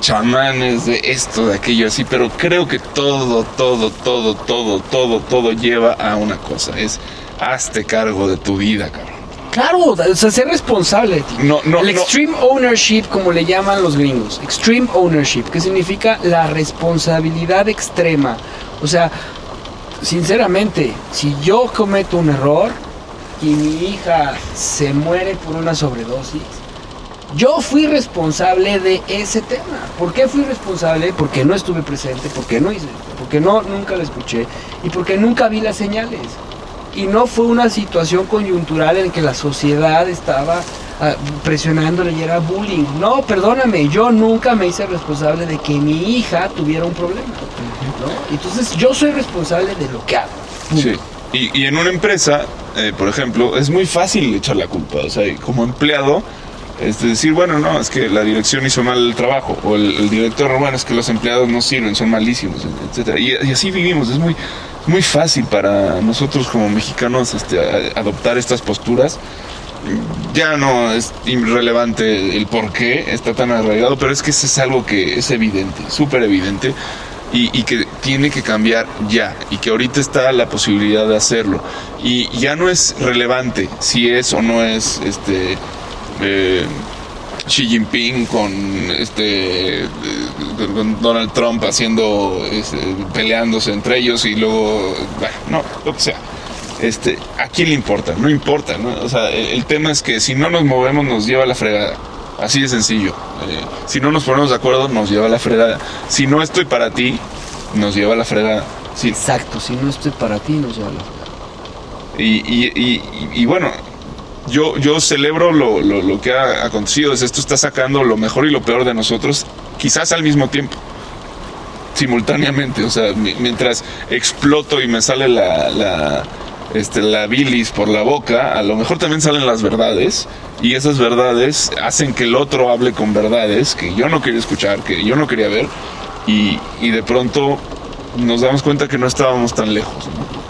chamanes, de esto, de aquello así, pero creo que todo, todo, todo, todo, todo, todo lleva a una cosa, es hazte cargo de tu vida, cabrón. Claro, o sea, ser responsable. Tío. No, no, el no. extreme ownership, como le llaman los gringos, extreme ownership, que significa la responsabilidad extrema. O sea, sinceramente, si yo cometo un error y mi hija se muere por una sobredosis, yo fui responsable de ese tema. ¿Por qué fui responsable? Porque no estuve presente, porque no hice, porque no nunca lo escuché y porque nunca vi las señales y no fue una situación coyuntural en que la sociedad estaba uh, presionándole y era bullying. No, perdóname, yo nunca me hice responsable de que mi hija tuviera un problema. ¿no? Entonces yo soy responsable de lo que hago. Sí. Y, y en una empresa, eh, por ejemplo, es muy fácil echar la culpa. O sea, como empleado, es decir, bueno, no, es que la dirección hizo mal el trabajo, o el, director, bueno, es que los empleados no sirven, son malísimos, etc. Y así vivimos, es muy, muy fácil para nosotros como mexicanos este, adoptar estas posturas. Ya no es irrelevante el por qué está tan arraigado, pero es que eso es algo que es evidente, súper evidente, y, que tiene que cambiar ya, y que ahorita está la posibilidad de hacerlo. Y ya no es relevante si es o no es este. Eh, Xi Jinping con este con Donald Trump haciendo este, peleándose entre ellos y luego bueno, no lo que sea. Este a quién le importa no importa ¿no? o sea el, el, tema es que si no nos movemos nos lleva a la fregada así de sencillo. Eh, si no nos ponemos de acuerdo nos lleva a la fregada si no estoy para ti nos lleva a la fregada sí. exacto si no estoy para ti nos lleva a la fregada y, y, y, y bueno yo, yo celebro lo, lo, lo, que ha acontecido. Esto está sacando lo mejor y lo peor de nosotros, quizás al mismo tiempo, simultáneamente. O sea, mientras exploto y me sale la, la, este, la bilis por la boca, a lo mejor también salen las verdades. Y esas verdades hacen que el otro hable con verdades que yo no quería escuchar, que yo no quería ver. Y, y de pronto nos damos cuenta que no estábamos tan lejos. ¿no?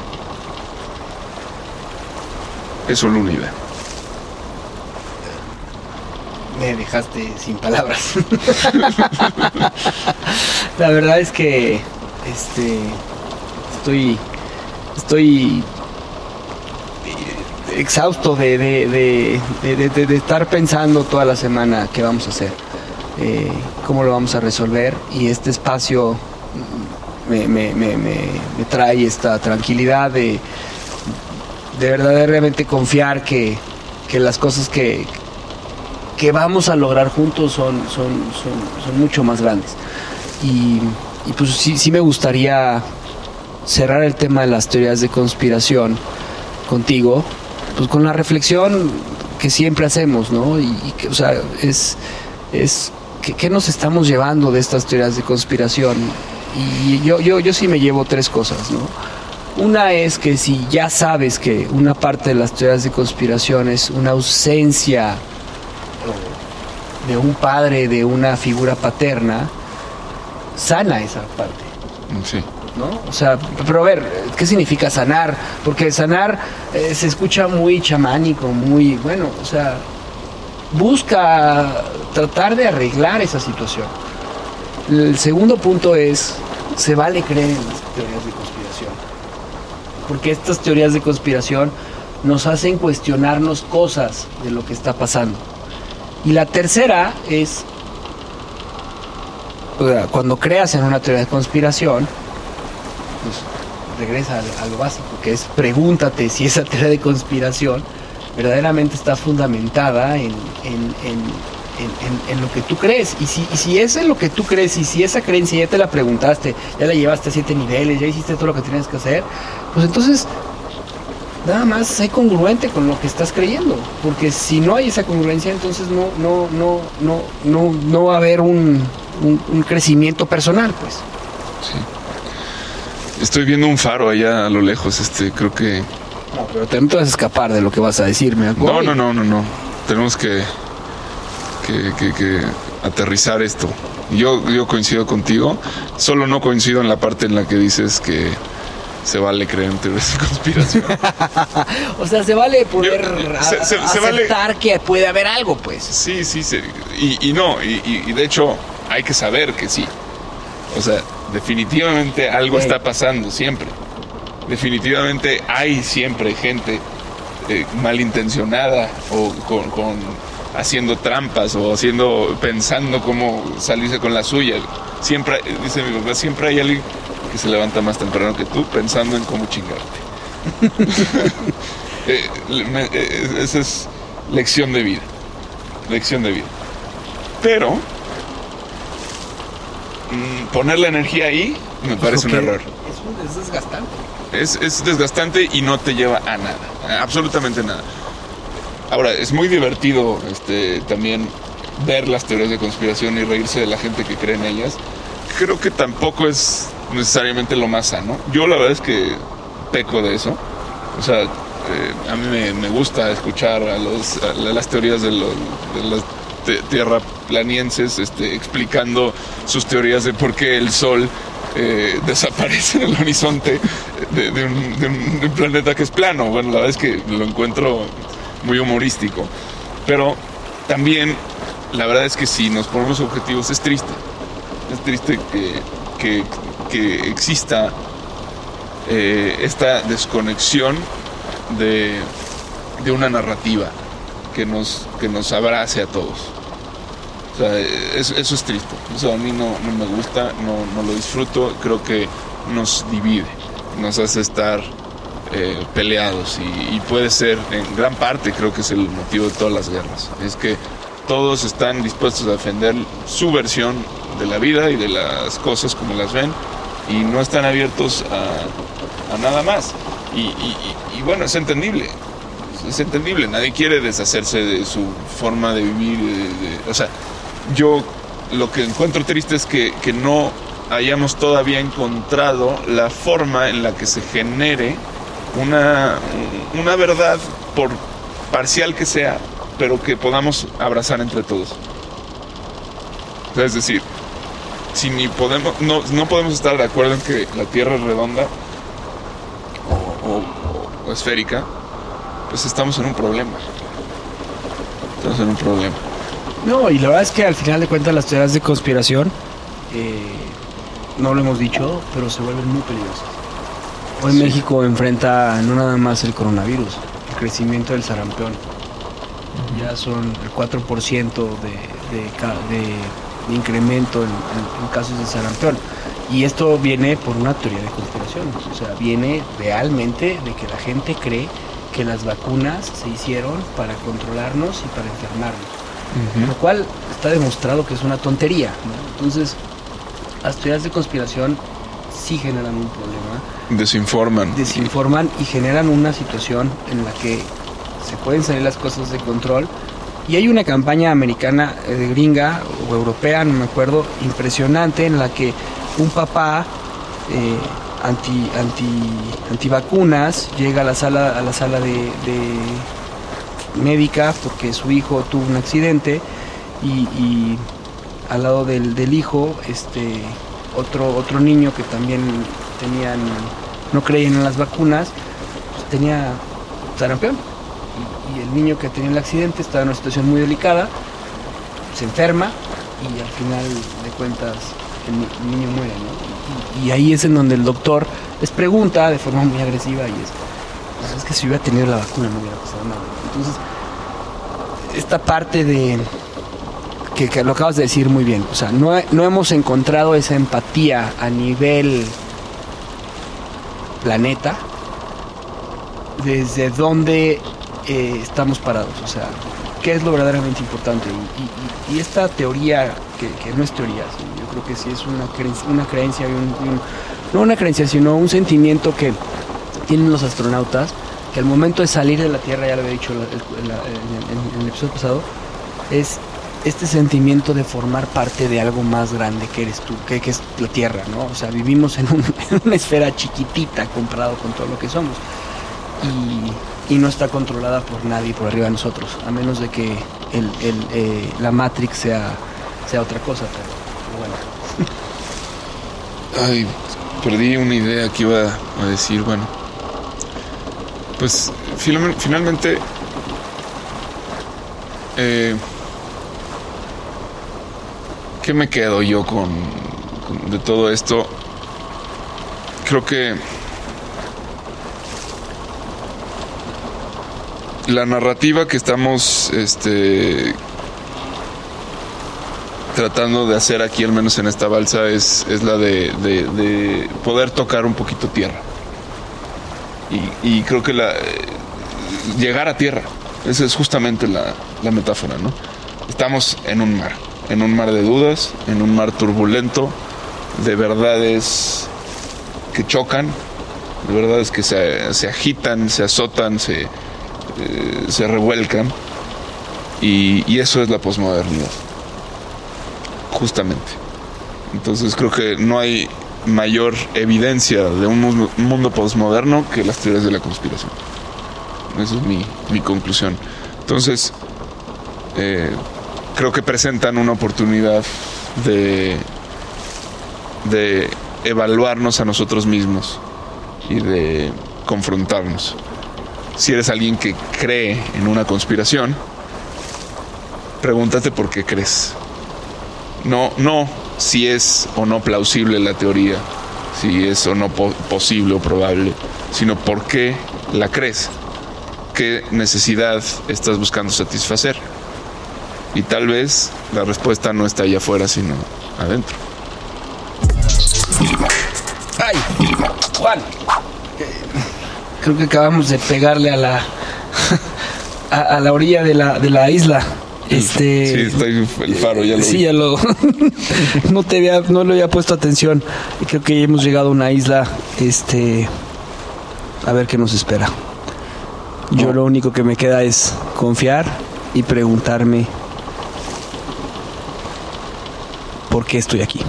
Es solo una idea me dejaste sin palabras. la verdad es que este estoy estoy exhausto de, de, de, de, estar pensando toda la semana qué vamos a hacer, eh, cómo lo vamos a resolver y este espacio me, me, me, trae esta tranquilidad de, de verdaderamente confiar que, que las cosas que, que vamos a lograr juntos son, son, son, son mucho más grandes. Y, y, pues sí, sí me gustaría cerrar el tema de las teorías de conspiración contigo, pues con la reflexión que siempre hacemos, ¿no? Y, y que, o sea, es, es ¿qué, ¿qué, nos estamos llevando de estas teorías de conspiración? Y yo, yo, yo sí me llevo tres cosas, ¿no? Una es que si ya sabes que una parte de las teorías de conspiración es una ausencia de un padre, de una figura paterna, sana esa parte. Sí. ¿No? O sea, pero a ver, ¿qué significa sanar? Porque sanar eh, se escucha muy chamánico, muy, bueno, o sea, busca tratar de arreglar esa situación. El segundo punto es, se vale creer en las teorías de conspiración. Porque estas teorías de conspiración nos hacen cuestionarnos cosas de lo que está pasando. Y la tercera es, cuando creas en una teoría de conspiración, pues regresa a, lo básico, que es pregúntate si esa teoría de conspiración verdaderamente está fundamentada en, en, en, en, lo que tú crees. Y si, y si es en lo que tú crees, y si esa creencia ya te la preguntaste, ya la llevaste a siete niveles, ya hiciste todo lo que tienes que hacer, pues entonces nada más sé congruente con lo que estás creyendo. Porque si no hay esa congruencia, entonces no, no, no, no, no, no va a haber un, un, un crecimiento personal, pues. Sí. Estoy viendo un faro allá a lo lejos, este, creo que... No, pero te, no te vas a escapar de lo que vas a decirme. No, no, no, no, no. Tenemos que, que, que, que aterrizar esto. Yo, yo coincido contigo, solo no coincido en la parte en la que dices que se vale creer en teorías de conspiración. o sea, se vale poder Yo- a- se- se- se aceptar vale- que puede haber algo, pues. Sí, sí, sí. Y, y no, y, de hecho hay que saber que sí. O sea, definitivamente algo está pasando siempre. Definitivamente hay siempre gente eh, malintencionada o con, con- haciendo trampas o haciendo pensando cómo salirse con la suya. Siempre, dice mi papá, siempre hay alguien que se levanta más temprano que tú pensando en cómo chingarte. Eh, me- eh, esa es lección de vida. Lección de vida. Pero mm, poner la energía ahí me parece un Porque error. Es, un- es desgastante. Es, es desgastante y no te lleva a nada, a absolutamente nada. Ahora, es muy divertido este, también ver las teorías de conspiración y reírse de la gente que cree en ellas. Creo que tampoco es necesariamente lo más sano. Yo la verdad es que peco de eso. O sea, eh, a mí me, gusta escuchar a, los, a las teorías de, los, de las tierraplanienses este, explicando sus teorías de por qué el Sol eh, desaparece en el horizonte de, un, planeta que es plano. Bueno, la verdad es que lo encuentro muy humorístico. Pero también, la verdad es que si nos ponemos objetivos es triste. Es triste que- que exista eh, esta desconexión de, de una narrativa que nos, que nos abrace a todos. Eso es triste. Eso a mí no, no me gusta, no, no lo disfruto. Creo que nos divide, nos hace estar eh, peleados y, y puede ser, en gran parte, creo que es el motivo de todas las guerras. Es que todos están dispuestos a defender su versión de la vida y de las cosas como las ven y no están abiertos a, nada más. Y, bueno, es entendible. Es entendible, nadie quiere deshacerse de su forma de vivir. o sea, yo lo que encuentro triste es que, que no hayamos todavía encontrado la forma en la que se genere una, una verdad, por parcial que sea, pero que podamos abrazar entre todos. Es decir, si ni podemos, no, no podemos estar de acuerdo en que la Tierra es redonda o, o- o esférica, pues estamos en un problema. Estamos en un problema. No, y la verdad es que al final de cuentas las teorías de conspiración, eh, no lo hemos dicho, pero se vuelven muy peligrosas. Hoy Sí. México enfrenta no nada más el coronavirus, el crecimiento del sarampión. Ya son el 4% de, de, ca- de- de incremento en, en- en casos de sarampión. Y esto viene por una teoría de conspiración. O sea, viene realmente de que la gente cree que las vacunas se hicieron para controlarnos y para enfermarnos lo cual está demostrado que es una tontería. ¿no? Entonces, las teorías de conspiración sí generan un problema, Desinforman. desinforman y generan una situación en la que se pueden salir las cosas de control. Y hay una campaña americana, eh, gringa o europea, no me acuerdo, impresionante en la que un papá eh, anti, anti, antivacunas llega a la sala, a la sala de, de médica porque su hijo tuvo un accidente y, al lado del, del, hijo, este, otro, otro niño que también tenían, no creían en las vacunas, pues tenía sarampión. Y, el niño que tenía el accidente estaba en una situación muy delicada, se enferma y al final de cuentas el, niño muere, ¿no? Y, ahí es en donde el doctor les pregunta de forma muy agresiva y es, pues es que si hubiera tenido la vacuna no hubiera pasado nada. Entonces, esta parte de que, lo acabas de decir muy bien, o sea, no, no hemos encontrado esa empatía a nivel planeta desde donde eh, estamos parados, o sea, qué es lo verdaderamente importante. Y, esta teoría, que, no es teoría, yo creo que sí es una creencia, una creencia no una creencia, sino un sentimiento que tienen los astronautas, que al momento de salir de la Tierra, ya lo había dicho en, el episodio pasado, es este sentimiento de formar parte de algo más grande que eres tú, que, es la Tierra, ¿no? O sea, vivimos en, en una esfera chiquitita comparado con todo lo que somos. Y y no está controlada por nadie por arriba de nosotros, a menos de que el, eh, la Matrix sea, sea otra cosa, pero, bueno. Ay, perdí una idea que iba a decir, bueno. Pues finalmente... Eh, ¿Qué me quedo yo con de todo esto? Creo que la narrativa que estamos este, tratando de hacer aquí, al menos en esta balsa, es, es la de, poder tocar un poquito tierra. Y, creo que la, llegar a tierra, esa es justamente la, la metáfora, ¿no? Estamos en un mar, en un mar de dudas, en un mar turbulento, de verdades que chocan, de verdades que se, se agitan, se azotan, se, eh, se revuelcan y, eso es la posmodernidad, justamente. Entonces creo que no hay mayor evidencia de un mundo posmoderno que las teorías de la conspiración. Esa es mi, conclusión. Entonces, eh, creo que presentan una oportunidad de, de evaluarnos a nosotros mismos y de confrontarnos si eres alguien que cree en una conspiración, pregúntate por qué crees. No, no si es o no plausible la teoría, si es o no posible o probable, sino por qué la crees. ¿Qué necesidad estás buscando satisfacer? Y tal vez la respuesta no está allá afuera, sino adentro. ¡Ay! Juan, creo que acabamos de pegarle a la a, la orilla de la, de la isla. Este, sí, ahí el faro, ya lo Sí, ya lo. no, te había, no le había puesto atención. Creo que hemos llegado a una isla. Este. A ver qué nos espera. Yo lo único que me queda es confiar y preguntarme por qué estoy aquí.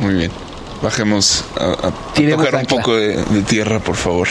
Muy bien. Bajemos a, tocar un poco de tierra, por favor.